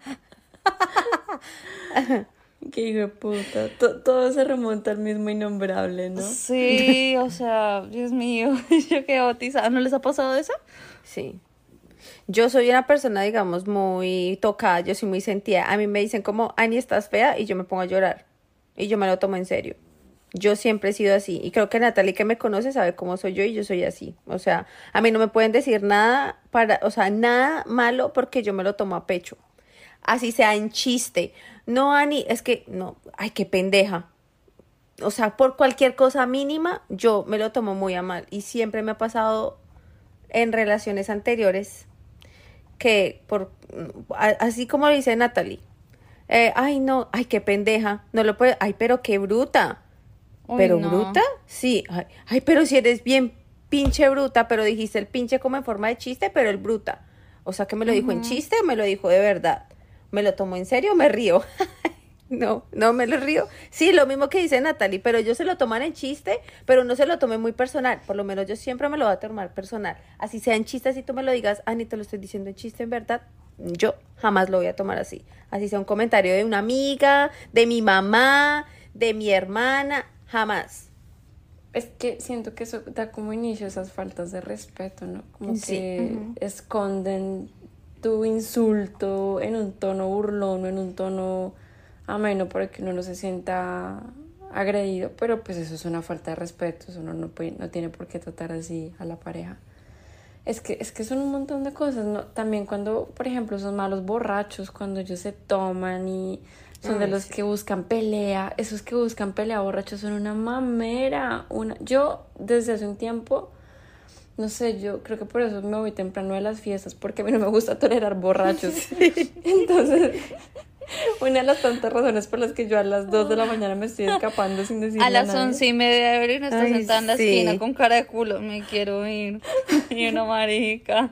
Qué hijo de puta. To- todo se remonta al mismo innombrable, ¿no? Sí, o sea, Dios mío, yo quedé bautizada. ¿No les ha pasado eso? Sí. Yo soy una persona, digamos, muy tocada, yo soy muy sentida. A mí me dicen como, Ani, estás fea, y yo me pongo a llorar. Y yo me lo tomo en serio. Yo siempre he sido así. Y creo que Natalie, que me conoce, sabe cómo soy yo y yo soy así. O sea, a mí no me pueden decir nada para, o sea, nada malo porque yo me lo tomo a pecho. Así sea en chiste. No, Ani, es que, no, ay, qué pendeja o sea, por cualquier cosa mínima, yo me lo tomo muy a mal. Y siempre me ha pasado en relaciones anteriores que, por así como lo dice Natalie, eh, ay, no, ay, qué pendeja, no lo puede, ay, pero qué bruta. Uy, ¿Pero no. bruta? Sí, ay, ay, pero si eres bien pinche bruta, pero dijiste el pinche como en forma de chiste, pero el bruta. O sea, que me lo dijo en chiste o me lo dijo de verdad. ¿Me lo tomo en serio o me río? No, no me lo río. Sí, lo mismo que dice Natalie, pero yo se lo toman en chiste, pero no se lo tomé muy personal. Por lo menos yo siempre me lo voy a tomar personal. Así sea en chiste, así tú me lo digas, Ani, te lo estoy diciendo en chiste, en verdad. Yo jamás lo voy a tomar así. Así sea un comentario de una amiga, de mi mamá, de mi hermana, jamás. Es que siento que eso da como inicio esas faltas de respeto, ¿no? Como Sí. que esconden tu insulto en un tono burlón o en un tono ameno para que uno no se sienta agredido, pero pues eso es una falta de respeto, eso uno no, puede, no tiene por qué tratar así a la pareja. Es que, es que son un montón de cosas, ¿no? También cuando, por ejemplo, son malos borrachos, cuando ellos se toman y son de Ay, los que buscan pelea, esos que buscan pelea borrachos son una mamera, una... Yo desde hace un tiempo, no sé, yo creo que por eso me voy temprano de las fiestas, porque a mí no me gusta tolerar borrachos. Entonces, Una de las tantas razones por las que yo a las 2 de la mañana me estoy escapando sin decir A las nada. once y media de abril está Ay, sentada en la sí. esquina con cara de culo. Me quiero ir. Y una marica.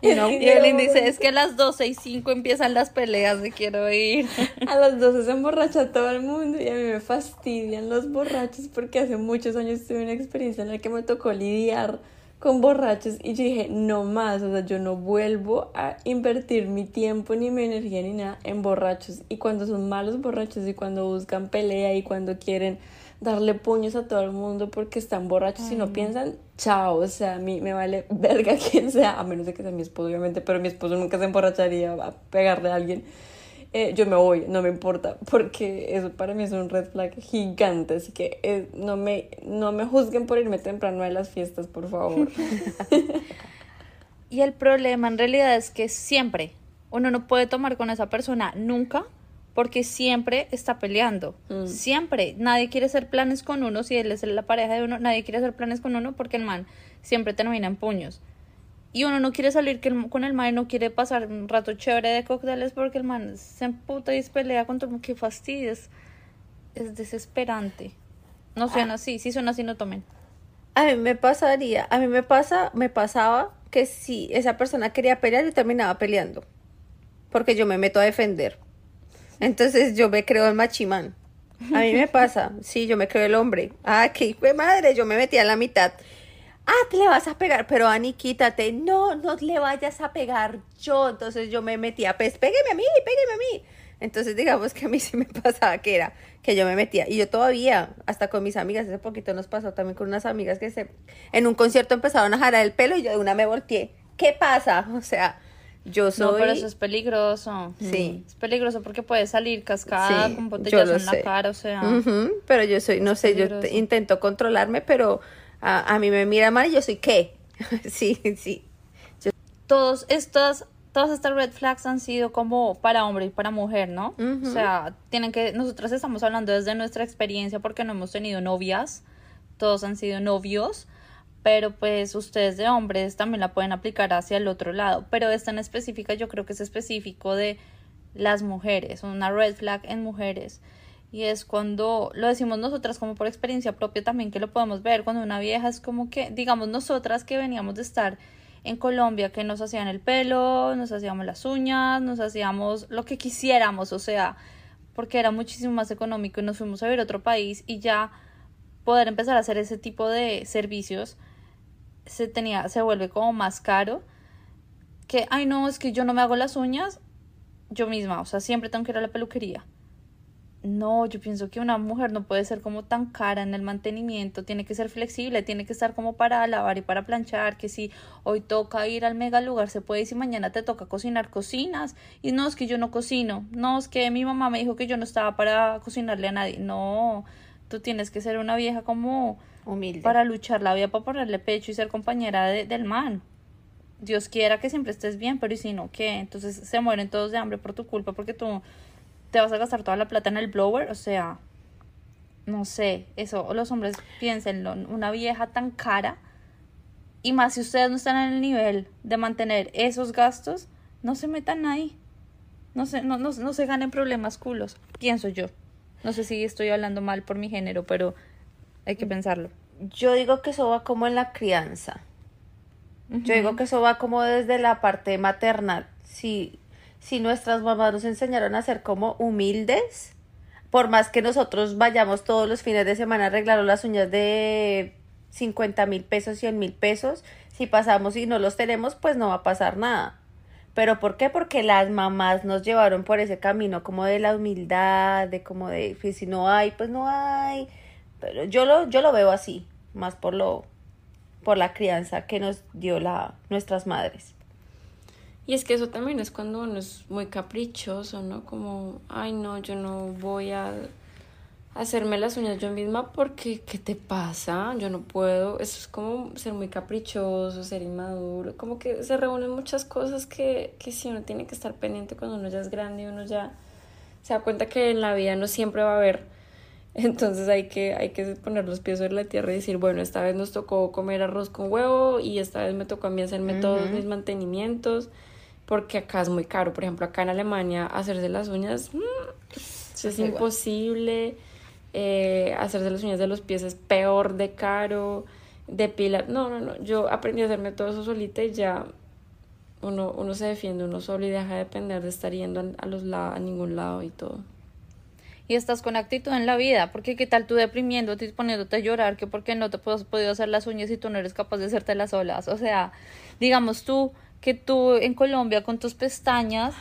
Y uno- Y Evelyn dice, es que a las doce y cinco empiezan las peleas de quiero ir. A las 12 se emborracha todo el mundo y a mí me fastidian los borrachos porque hace muchos años tuve una experiencia en la que me tocó lidiar con borrachos y yo dije, no más, o sea, yo no vuelvo a invertir mi tiempo ni mi energía ni nada en borrachos. Y cuando son malos borrachos y cuando buscan pelea y cuando quieren darle puños a todo el mundo porque están borrachos y no piensan, chao, o sea, a mí me vale verga quien sea, a menos de que sea mi esposo, obviamente, pero mi esposo nunca se emborracharía a pegarle a alguien eh, yo me voy, no me importa, porque eso para mí es un red flag gigante, así que eh, no, me, no me juzguen por irme temprano a las fiestas, por favor. Y el problema en realidad es que siempre uno no puede tomar con esa persona nunca porque siempre está peleando. Mm. Siempre. Nadie quiere hacer planes con uno si él es la pareja de uno. Nadie quiere hacer planes con uno porque el man siempre termina en puños. Y uno no quiere salir con el man y no quiere pasar un rato chévere de cócteles porque el man se emputa y se pelea con todo. Qué fastidio. Es, es desesperante. No sean así. Si son así, no tomen. A mí me pasaría, a mí me pasa, me pasaba que si esa persona quería pelear, yo terminaba peleando. Porque yo me meto a defender. Entonces yo me creo el machimán. A mí me pasa, sí, yo me creo el hombre. Ah, qué hijo de madre, yo me metía en la mitad. Ah, te le vas a pegar, pero Ani, quítate. No, no le vayas a pegar yo. Entonces yo me metía, pues, pégueme a mí, pégueme a mí. Entonces digamos que a mí sí me pasaba que era que yo me metía. Y yo todavía, hasta con mis amigas, hace poquito nos pasó también con unas amigas que se en un concierto empezaron a jalar el pelo y yo de una me volteé. ¿Qué pasa? O sea, yo soy... No, pero eso es peligroso. Sí. Es peligroso porque puede salir cascada Sí, con lo en la sé. cara, o sea. Ujú, pero yo soy, no sé, yo intento controlarme, pero a, a mí me mira mal y yo soy ¿qué? sí, sí. Todos estas, todas estas red flags han sido como para hombre y para mujer, ¿no? O sea, tienen que, nosotras estamos hablando desde nuestra experiencia porque no hemos tenido novias, todos han sido novios, pero pues ustedes de hombres también la pueden aplicar hacia el otro lado, pero esta en específica yo creo que es específico de las mujeres, una red flag en mujeres. Y es cuando lo decimos nosotras como por experiencia propia también que lo podemos ver, cuando una vieja es como que, digamos nosotras que veníamos de estar en Colombia, que nos hacían el pelo, nos hacíamos las uñas, nos hacíamos lo que quisiéramos, o sea, porque era muchísimo más económico y nos fuimos a ver otro país y ya poder empezar a hacer ese tipo de servicios se tenía, se vuelve como más caro que, ay no, es que yo no me hago las uñas yo misma, o sea, siempre tengo que ir a la peluquería. No, yo pienso que una mujer no puede ser como tan cara en el mantenimiento, tiene que ser flexible, tiene que estar como para lavar y para planchar, que si hoy toca ir al mega lugar se puede y si mañana te toca cocinar, cocinas. Y no, es que yo no cocino, no, es que mi mamá me dijo que yo no estaba para cocinarle a nadie. No, tú tienes que ser una vieja como Humilde. para luchar la vida, para ponerle pecho y ser compañera de- del man. Dios quiera que siempre estés bien, pero ¿y si no qué? Entonces se mueren todos de hambre por tu culpa porque tú te vas a gastar toda la plata en el blower, o sea, no sé, eso, los hombres piénsenlo, una vieja tan cara, y más si ustedes no están en el nivel de mantener esos gastos, no se metan ahí, no se, no, no, no se ganen problemas culos, pienso yo. No sé si estoy hablando mal por mi género, pero hay que pensarlo. Yo digo que eso va como en la crianza. Yo digo que eso va como desde la parte maternal. Si, si nuestras mamás nos enseñaron a ser como humildes, por más que nosotros vayamos todos los fines de semana a arreglar las uñas de 50 mil pesos, 100 mil pesos, si pasamos y no los tenemos, pues no va a pasar nada. ¿Pero por qué? Porque las mamás nos llevaron por ese camino como de la humildad, de como de, pues, si no hay, pues no hay. Pero yo lo, yo lo veo así, más por lo, por la crianza que nos dio la, nuestras madres. Y es que eso también es cuando uno es muy caprichoso, ¿no? Como, ay, no, yo no voy a hacerme las uñas yo misma porque, ¿qué te pasa? Yo no puedo. Eso es como ser muy caprichoso, ser inmaduro. Como que se reúnen muchas cosas que, que sí uno tiene que estar pendiente cuando uno ya es grande y uno ya se da cuenta que en la vida no siempre va a haber. Entonces hay que, hay que poner los pies sobre la tierra y decir, bueno, esta vez nos tocó comer arroz con huevo y esta vez me tocó a mí hacerme todos mis mantenimientos porque acá es muy caro. Por ejemplo, acá en Alemania hacerse las uñas mm, es imposible. Eh, hacerse las uñas de los pies es peor de caro. Depilar. No, no, no. Yo aprendí a hacerme todo eso solita y ya uno, uno se defiende uno solo y deja de depender de estar yendo a, los a ningún lado y todo. Y estás con actitud en la vida, porque qué tal tú deprimiéndote y poniéndote a llorar, que porque no te has podido hacer las uñas y tú no eres capaz de hacerte las olas. O sea, digamos tú que tú en Colombia con tus pestañas,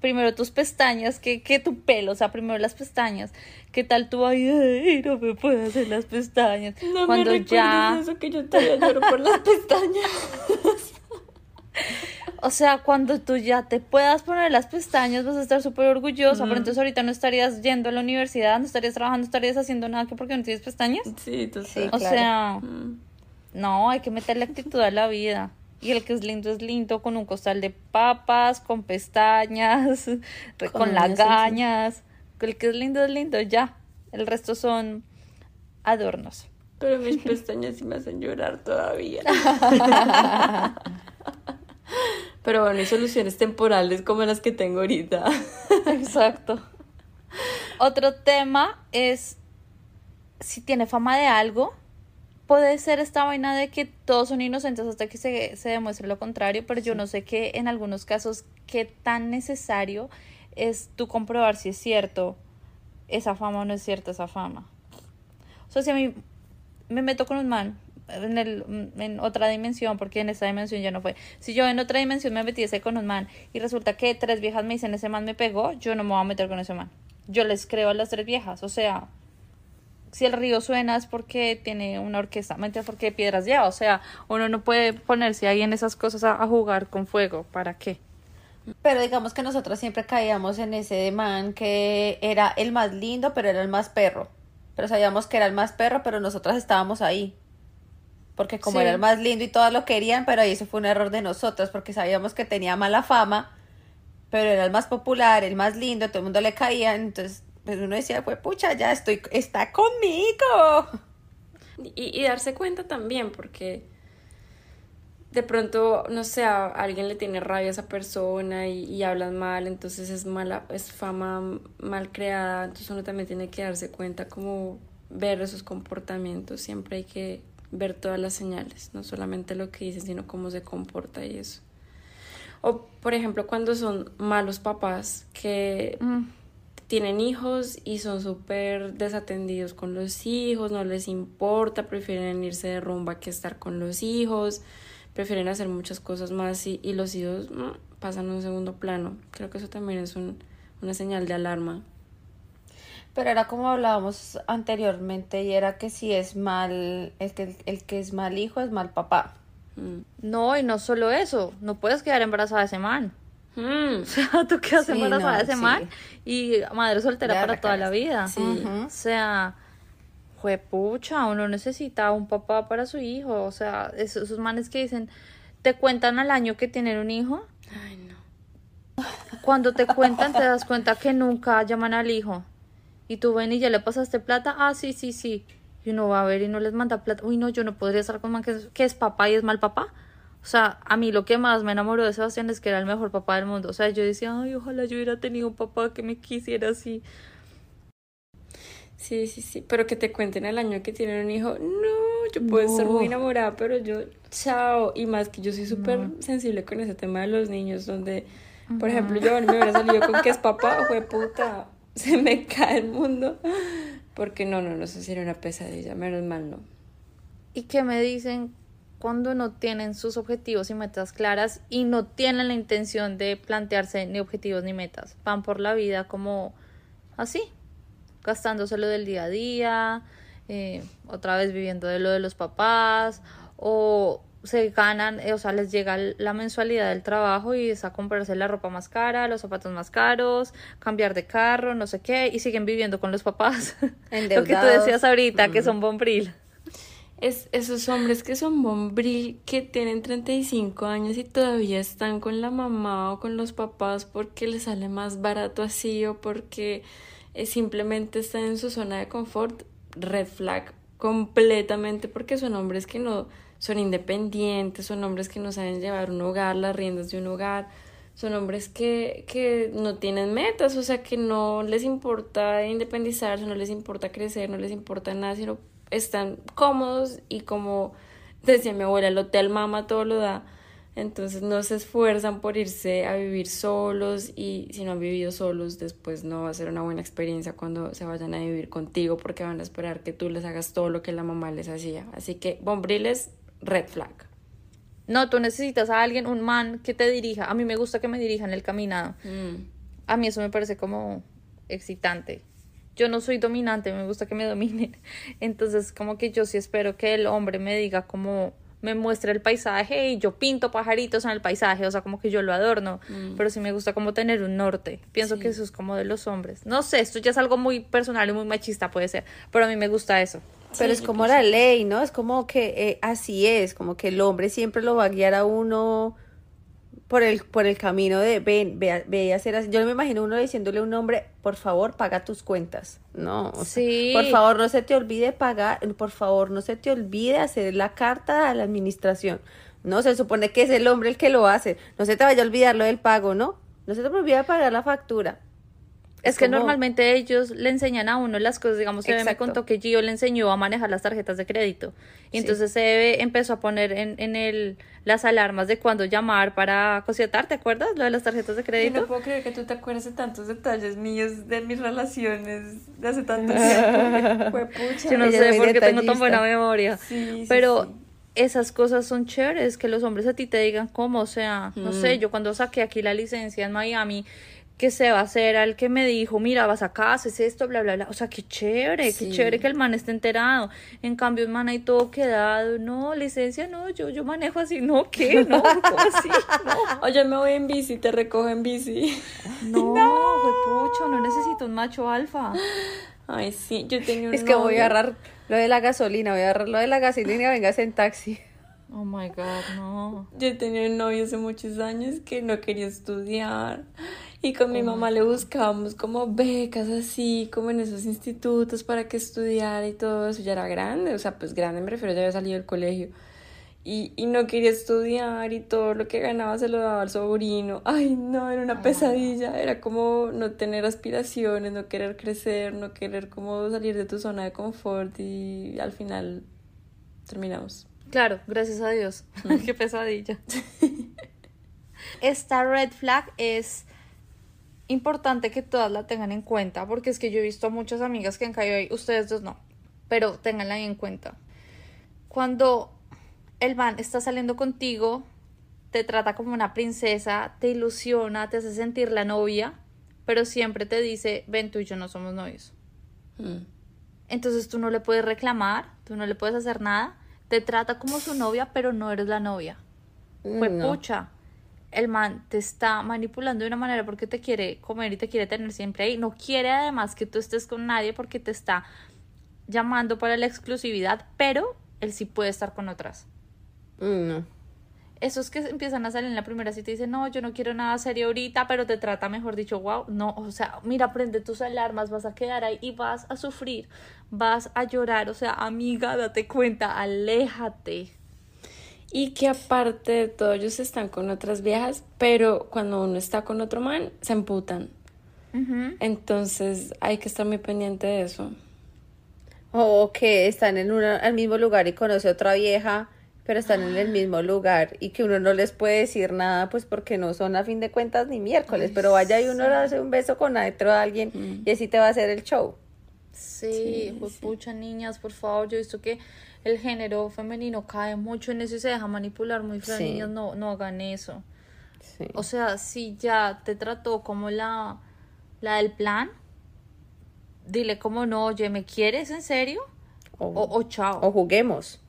primero tus pestañas que, que tu pelo, o sea, primero las pestañas. ¿Qué tal tú ay, no me puedo hacer las pestañas? No Cuando me ya eso que yo todavía lloro por las pestañas. O sea, cuando tú ya te puedas poner las pestañas, vas a estar súper orgullosa, pero entonces ahorita no estarías yendo a la universidad, no estarías trabajando, no estarías haciendo nada que porque no tienes pestañas. Sí, tú sí, O sea, no, hay que meterle actitud a la vida. Y el que es lindo es lindo, con un costal de papas, con pestañas, con, lagañas. El que es lindo es lindo, ya. El resto son adornos. Pero mis pestañas sí me hacen llorar todavía. Pero bueno, hay soluciones temporales como las que tengo ahorita. Exacto. Otro tema es si tiene fama de algo. Puede ser esta vaina de que todos son inocentes hasta que se, se demuestre lo contrario, pero yo no sé qué en algunos casos qué tan necesario es tú comprobar si es cierto esa fama o no es cierta esa fama. O sea, si a mí me meto con un man en, el, en otra dimensión, porque en esa dimensión ya no fue. Si yo en otra dimensión me metiese con un man y resulta que tres viejas me dicen ese man me pegó, yo no me voy a meter con ese man. Yo les creo a las tres viejas, o sea, si el río suena es porque tiene una orquesta, ¿me entiendes? Porque piedras ya, o sea, uno no puede ponerse ahí en esas cosas a, a jugar con fuego, ¿para qué? Pero digamos que nosotros siempre caíamos en ese man que era el más lindo, pero era el más perro. Pero sabíamos que era el más perro, pero nosotras estábamos ahí porque como era el más lindo y todos lo querían, pero ahí eso fue un error de nosotros, porque sabíamos que tenía mala fama, pero era el más popular, el más lindo, todo el mundo le caía, entonces pues uno decía, pues pucha, ya estoy, está conmigo. Y, y darse cuenta también, porque de pronto, no sé, a alguien le tiene rabia a esa persona y, y hablan mal, entonces es mala, es fama mal creada, entonces uno también tiene que darse cuenta como ver esos comportamientos, siempre hay que ver todas las señales, no solamente lo que dicen, sino cómo se comporta y eso. O, por ejemplo, cuando son malos papás que mm. Tienen hijos y son súper desatendidos con los hijos, no les importa, prefieren irse de rumba que estar con los hijos, prefieren hacer muchas cosas más y, y los hijos mm, pasan a un segundo plano. Creo que eso también es un, una señal de alarma. Pero era como hablábamos anteriormente y era que si es mal, el que, el que es mal hijo es mal papá. Mm. No, y no solo eso, no puedes quedar embarazada de ese man. Mm. O sea, tú quedas embarazada de ese man y madre soltera para toda la vida. O sea, pucha, uno necesita un papá para su hijo. O sea, esos, esos manes que dicen, te cuentan al año que tienen un hijo. Ay, no. Cuando te cuentan, te das cuenta que nunca llaman al hijo. Y tú ven y ya le pasaste plata. Ah, sí, sí, sí. Y uno va a ver y no les manda plata. Uy, no, yo no podría estar con man que es, que es papá y es mal papá. O sea, a mí lo que más me enamoró de Sebastián es que era el mejor papá del mundo. O sea, yo decía, ay, ojalá yo hubiera tenido un papá que me quisiera así. Sí, sí, sí. Pero que te cuenten el año que tienen un hijo. No, yo puedo estar muy enamorada, pero yo, chao. Y más que yo soy súper sensible con ese tema de los niños, donde, por ejemplo, yo me hubiera salido con que es papá, fue puta. se me cae el mundo. Porque no, no, no, eso sería una pesadilla, menos mal no. ¿Y qué me dicen cuando no tienen sus objetivos y metas claras y no tienen la intención de plantearse ni objetivos ni metas? Van por la vida como así, gastándoselo del día a día, eh, otra vez viviendo de lo de los papás o se ganan, eh, o sea, les llega la mensualidad del trabajo y es a comprarse la ropa más cara, los zapatos más caros, cambiar de carro, no sé qué, y siguen viviendo con los papás. Lo que tú decías ahorita, que son bombril. Es esos hombres que son bombril, que tienen 35 años y todavía están con la mamá o con los papás porque les sale más barato así o porque eh, simplemente están en su zona de confort, red flag completamente porque son hombres que no son independientes, son hombres que no saben llevar un hogar, las riendas de un hogar, son hombres que, que no tienen metas, o sea, que no les importa independizarse, no les importa crecer, no les importa nada, sino están cómodos y como decía mi abuela, el hotel mama todo lo da. Entonces no se esfuerzan por irse a vivir solos y si no han vivido solos después no va a ser una buena experiencia cuando se vayan a vivir contigo porque van a esperar que tú les hagas todo lo que la mamá les hacía. Así que bombriles, red flag. No, tú necesitas a alguien, un man que te dirija. A mí me gusta que me dirijan el caminado. Mm. A mí eso me parece como excitante. Yo no soy dominante, me gusta que me dominen. Entonces, como que yo sí espero que el hombre me diga como me muestre el paisaje y yo pinto pajaritos en el paisaje, o sea, como que yo lo adorno, pero sí me gusta como tener un norte. Pienso que eso es como de los hombres. No sé, esto ya es algo muy personal y muy machista puede ser, pero a mí me gusta eso. Pero es como la ley, ¿no? Es como que eh, así es, como que el hombre siempre lo va a guiar a uno por el, por el camino de ven, ve, ve a hacer así. Yo me imagino uno diciéndole a un hombre, por favor, paga tus cuentas. No, o sea, Sí. por favor, no se te olvide pagar, por favor, no se te olvide hacer la carta a la administración. No, se supone que es el hombre el que lo hace. No se te vaya a olvidar lo del pago, ¿no? No se te olvide pagar la factura. Es que como- normalmente ellos le enseñan a uno las cosas, digamos, Eve me contó que Gio le enseñó a manejar las tarjetas de crédito. Y entonces Eve empezó a poner en, en el, las alarmas de cuándo llamar para cosietar, ¿te acuerdas? Lo de las tarjetas de Yo crédito. no puedo creer que tú te acuerdes de tantos detalles míos de mis relaciones de hace tanto tiempo. Fue pucha. Yo no Ella sé por qué tengo tan buena memoria. Sí, sí, Pero sí. esas cosas son chéveres, que los hombres a ti te digan cómo, o sea, no Mm. sé, yo cuando saqué aquí la licencia en Miami, que se va a hacer al que me dijo, mira, vas acá, haces esto, bla, bla, bla. O sea, qué chévere, Sí. qué chévere que el man esté enterado. En cambio, el man ahí todo quedado, no, licencia, no, yo, yo manejo así, no, ¿qué? No, ¿cómo así? No, Oye, me voy en bici, te recojo en bici. no, pucho, no necesito un macho alfa. Ay, sí, yo tenía un Es que voy a agarrar lo de la gasolina, voy a agarrar lo de la gasolina, vengas en taxi. Oh my God, no. Yo tenía un novio hace muchos años que no quería estudiar y con mi mamá le buscábamos como becas así, como en esos institutos para que estudiara y todo eso. Ya era grande, o sea, pues grande me refiero, ya había salido del colegio. Y, y no quería estudiar y todo lo que ganaba se lo daba al sobrino. Ay, no, era una pesadilla. Era como no tener aspiraciones, no querer crecer, no querer como salir de tu zona de confort y al final terminamos. Claro, gracias a Dios. Qué pesadilla. Esta red flag es importante que todas la tengan en cuenta, porque es que yo he visto a muchas amigas que han caído ahí, ustedes dos no, pero ténganla ahí en cuenta. Cuando el man está saliendo contigo, te trata como una princesa, te ilusiona, te hace sentir la novia, pero siempre te dice, ven tú y yo no somos novios. Mm. Entonces tú no le puedes reclamar, tú no le puedes hacer nada, te trata como su novia, pero no eres la novia. Fue No. pucha. El man te está manipulando de una manera porque te quiere comer y te quiere tener siempre ahí. No quiere además que tú estés con nadie porque te está llamando para la exclusividad, pero él sí puede estar con otras. Mm, No. Esos que empiezan a salir en la primera cita y dicen, no, yo no quiero nada serio ahorita, pero te trata mejor dicho, wow, no, o sea, mira, prende tus alarmas, vas a quedar ahí y vas a sufrir, vas a llorar, o sea, amiga, date cuenta, aléjate. Y que aparte de todo, ellos están con otras viejas, pero cuando uno está con otro man, se emputan. Entonces hay que estar muy pendiente de eso. O que están en una, al mismo lugar y conoce otra vieja, pero están en el mismo lugar y que uno no les puede decir nada, pues porque no son a fin de cuentas ni miércoles, pero vaya y uno le hace un beso con adentro a alguien y así te va a hacer el show. Sí, pucha, niñas, por favor, yo he visto que el género femenino cae mucho en eso y se deja manipular muy feo, Sí. niñas, no, no hagan eso. Sí. O sea, si ya te trató como la, la del plan, dile como no, oye, ¿me quieres en serio? O, O, o chao. o juguemos.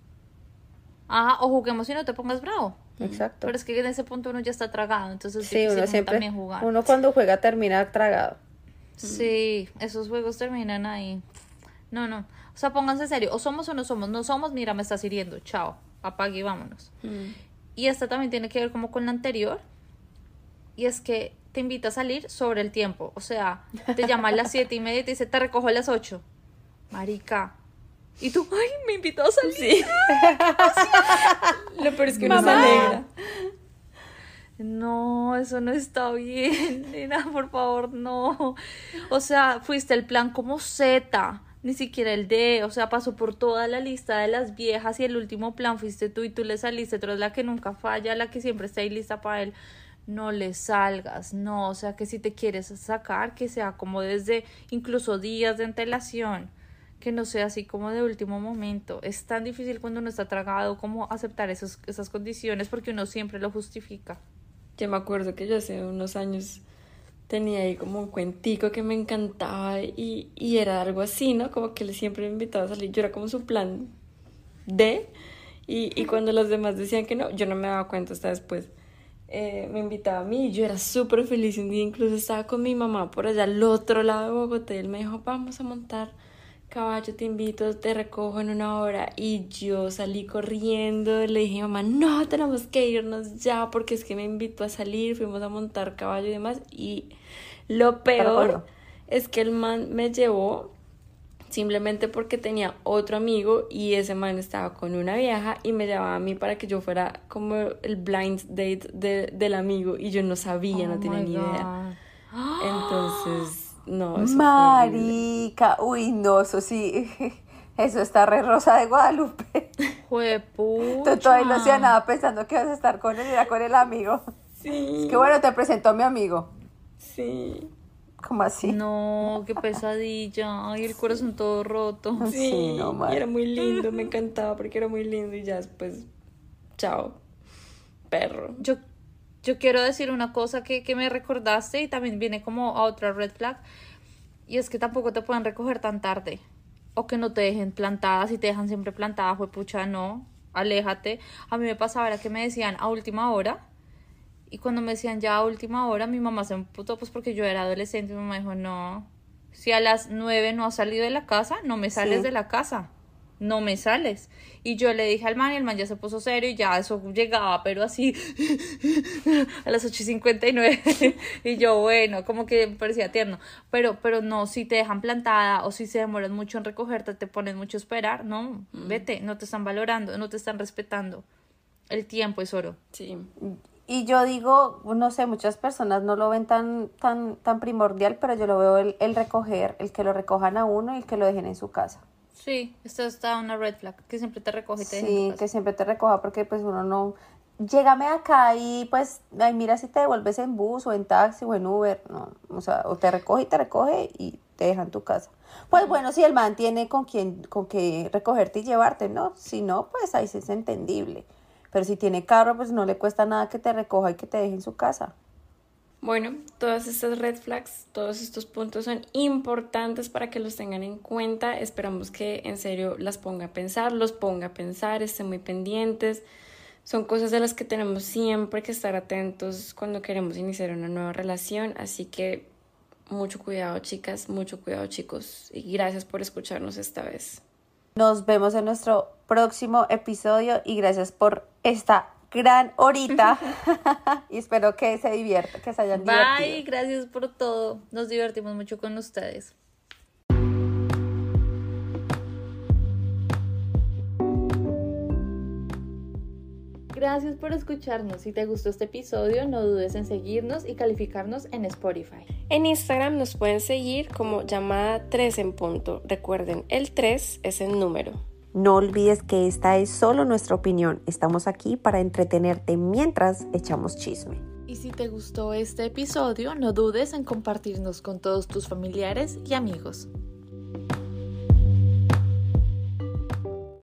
Ajá, o juguemos y no te pongas bravo. Exacto. Pero es que en ese punto uno ya está tragado, entonces es Sí, uno siempre, también jugar. uno cuando juega termina tragado. Sí, esos juegos terminan ahí. No, no. O sea, pónganse serio. O somos o no somos. No somos, mira, me estás hiriendo. Chao. Apague y vámonos. Y esta también tiene que ver como con la anterior. Y es que te invita a salir sobre el tiempo. O sea, te llama a las siete y media y te dice, te recojo a las ocho. Marica, Y tú, ay, me invitó a salir. Sí. Lo peor es que uno se alegra. No, eso no está bien, nena, por favor, no. O sea, fuiste el plan como Z, ni siquiera el D, o sea, pasó por toda la lista de las viejas y el último plan fuiste tú y tú le saliste, tú eres la que nunca falla, la que siempre está ahí lista para él. No le salgas, no, o sea, que si te quieres sacar, que sea como desde incluso días de antelación, que no sea así como de último momento. Es tan difícil cuando uno está tragado como aceptar esas condiciones porque uno siempre lo justifica. Yo me acuerdo que yo hace unos años tenía ahí como un cuentico que me encantaba y, y era algo así, ¿no? Como que él siempre me invitaba a salir, yo era como su plan D y, y cuando los demás decían que no, yo no me daba cuenta hasta después. Eh, me invitaba a mí y yo era súper feliz. Un día incluso estaba con mi mamá por allá al otro lado de Bogotá y él me dijo, vamos a montar caballo, te invito, te recojo en una hora. Y yo salí corriendo, le dije, mamá, no, tenemos que irnos ya porque es que me invitó a salir, fuimos a montar caballo y demás. Y lo peor es que el man me llevó simplemente porque tenía otro amigo y ese man estaba con una vieja y me llevaba a mí para que yo fuera como el blind date de, del amigo y yo no sabía, no Oh tenía my ni idea. Entonces, no, eso. Marica, uy, no, eso sí, eso está re rosa de Guadalupe. Juepucha. Tú toda ilusionada pensando que vas a estar con él y era con el amigo. Sí, Es que bueno, te presentó a mi amigo. sí. ¿Cómo así? No, qué pesadilla. Ay, el corazón todo roto. Sí, Sí, no, y mal. era muy lindo, me encantaba porque era muy lindo y ya después, chao, perro. Yo, yo quiero decir una cosa que, que me recordaste y también viene como a otra red flag. Y es que tampoco te pueden recoger tan tarde. O que no te dejen plantada. Si te dejan siempre plantada, fue pucha, no. Aléjate. A mí me pasaba era que me decían a última hora. Y cuando me decían ya a última hora, mi mamá se emputó pues porque yo era adolescente. Mi mamá dijo, no. Si a las nueve no has salido de la casa, no me sales Sí. de la casa. No me sales. Y yo le dije al man y el man ya se puso serio y ya eso llegaba, pero así a las 8 y 59. y yo, bueno, como que me parecía tierno. Pero, pero no, si te dejan plantada o si se demoran mucho en recogerte, te ponen mucho a esperar, no, vete, no te están valorando, no te están respetando. El tiempo es oro. Sí, Y yo digo, no sé, muchas personas no lo ven tan, tan, tan primordial, pero yo lo veo el, el recoger, el que lo recojan a uno y el que lo dejen en su casa. Sí, esta está una red flag, que siempre te recoge y te deja en tu Sí, casa. que siempre te recoja porque pues uno no... Llégame acá y pues, ay, mira si te devuelves en bus o en taxi o en Uber, no, o sea, o te recoge y te recoge y te deja en tu casa. Pues bueno, si el man tiene con quien, con que recogerte y llevarte, ¿no? Si no, pues ahí sí es entendible. Pero si tiene carro, pues no le cuesta nada que te recoja y que te deje en su casa. Bueno, todas estas red flags, todos estos puntos son importantes para que los tengan en cuenta. Esperamos que en serio las ponga a pensar, los ponga a pensar, estén muy pendientes. Son cosas de las que tenemos siempre que estar atentos cuando queremos iniciar una nueva relación. Así que mucho cuidado, chicas, mucho cuidado, chicos. Y gracias por escucharnos esta vez. Nos vemos en nuestro próximo episodio y gracias por esta gran horita y espero que se diviertan, que se hayan Bye, divertido. gracias por todo. Nos divertimos mucho con ustedes. Gracias por escucharnos. Si te gustó este episodio, no dudes en seguirnos y calificarnos en Spotify. En Instagram nos pueden seguir como llamada 3 en punto. Recuerden, el 3 es el número. No olvides que esta es solo nuestra opinión. Estamos aquí para entretenerte mientras echamos chisme. Y si te gustó este episodio, no dudes en compartirnos con todos tus familiares y amigos.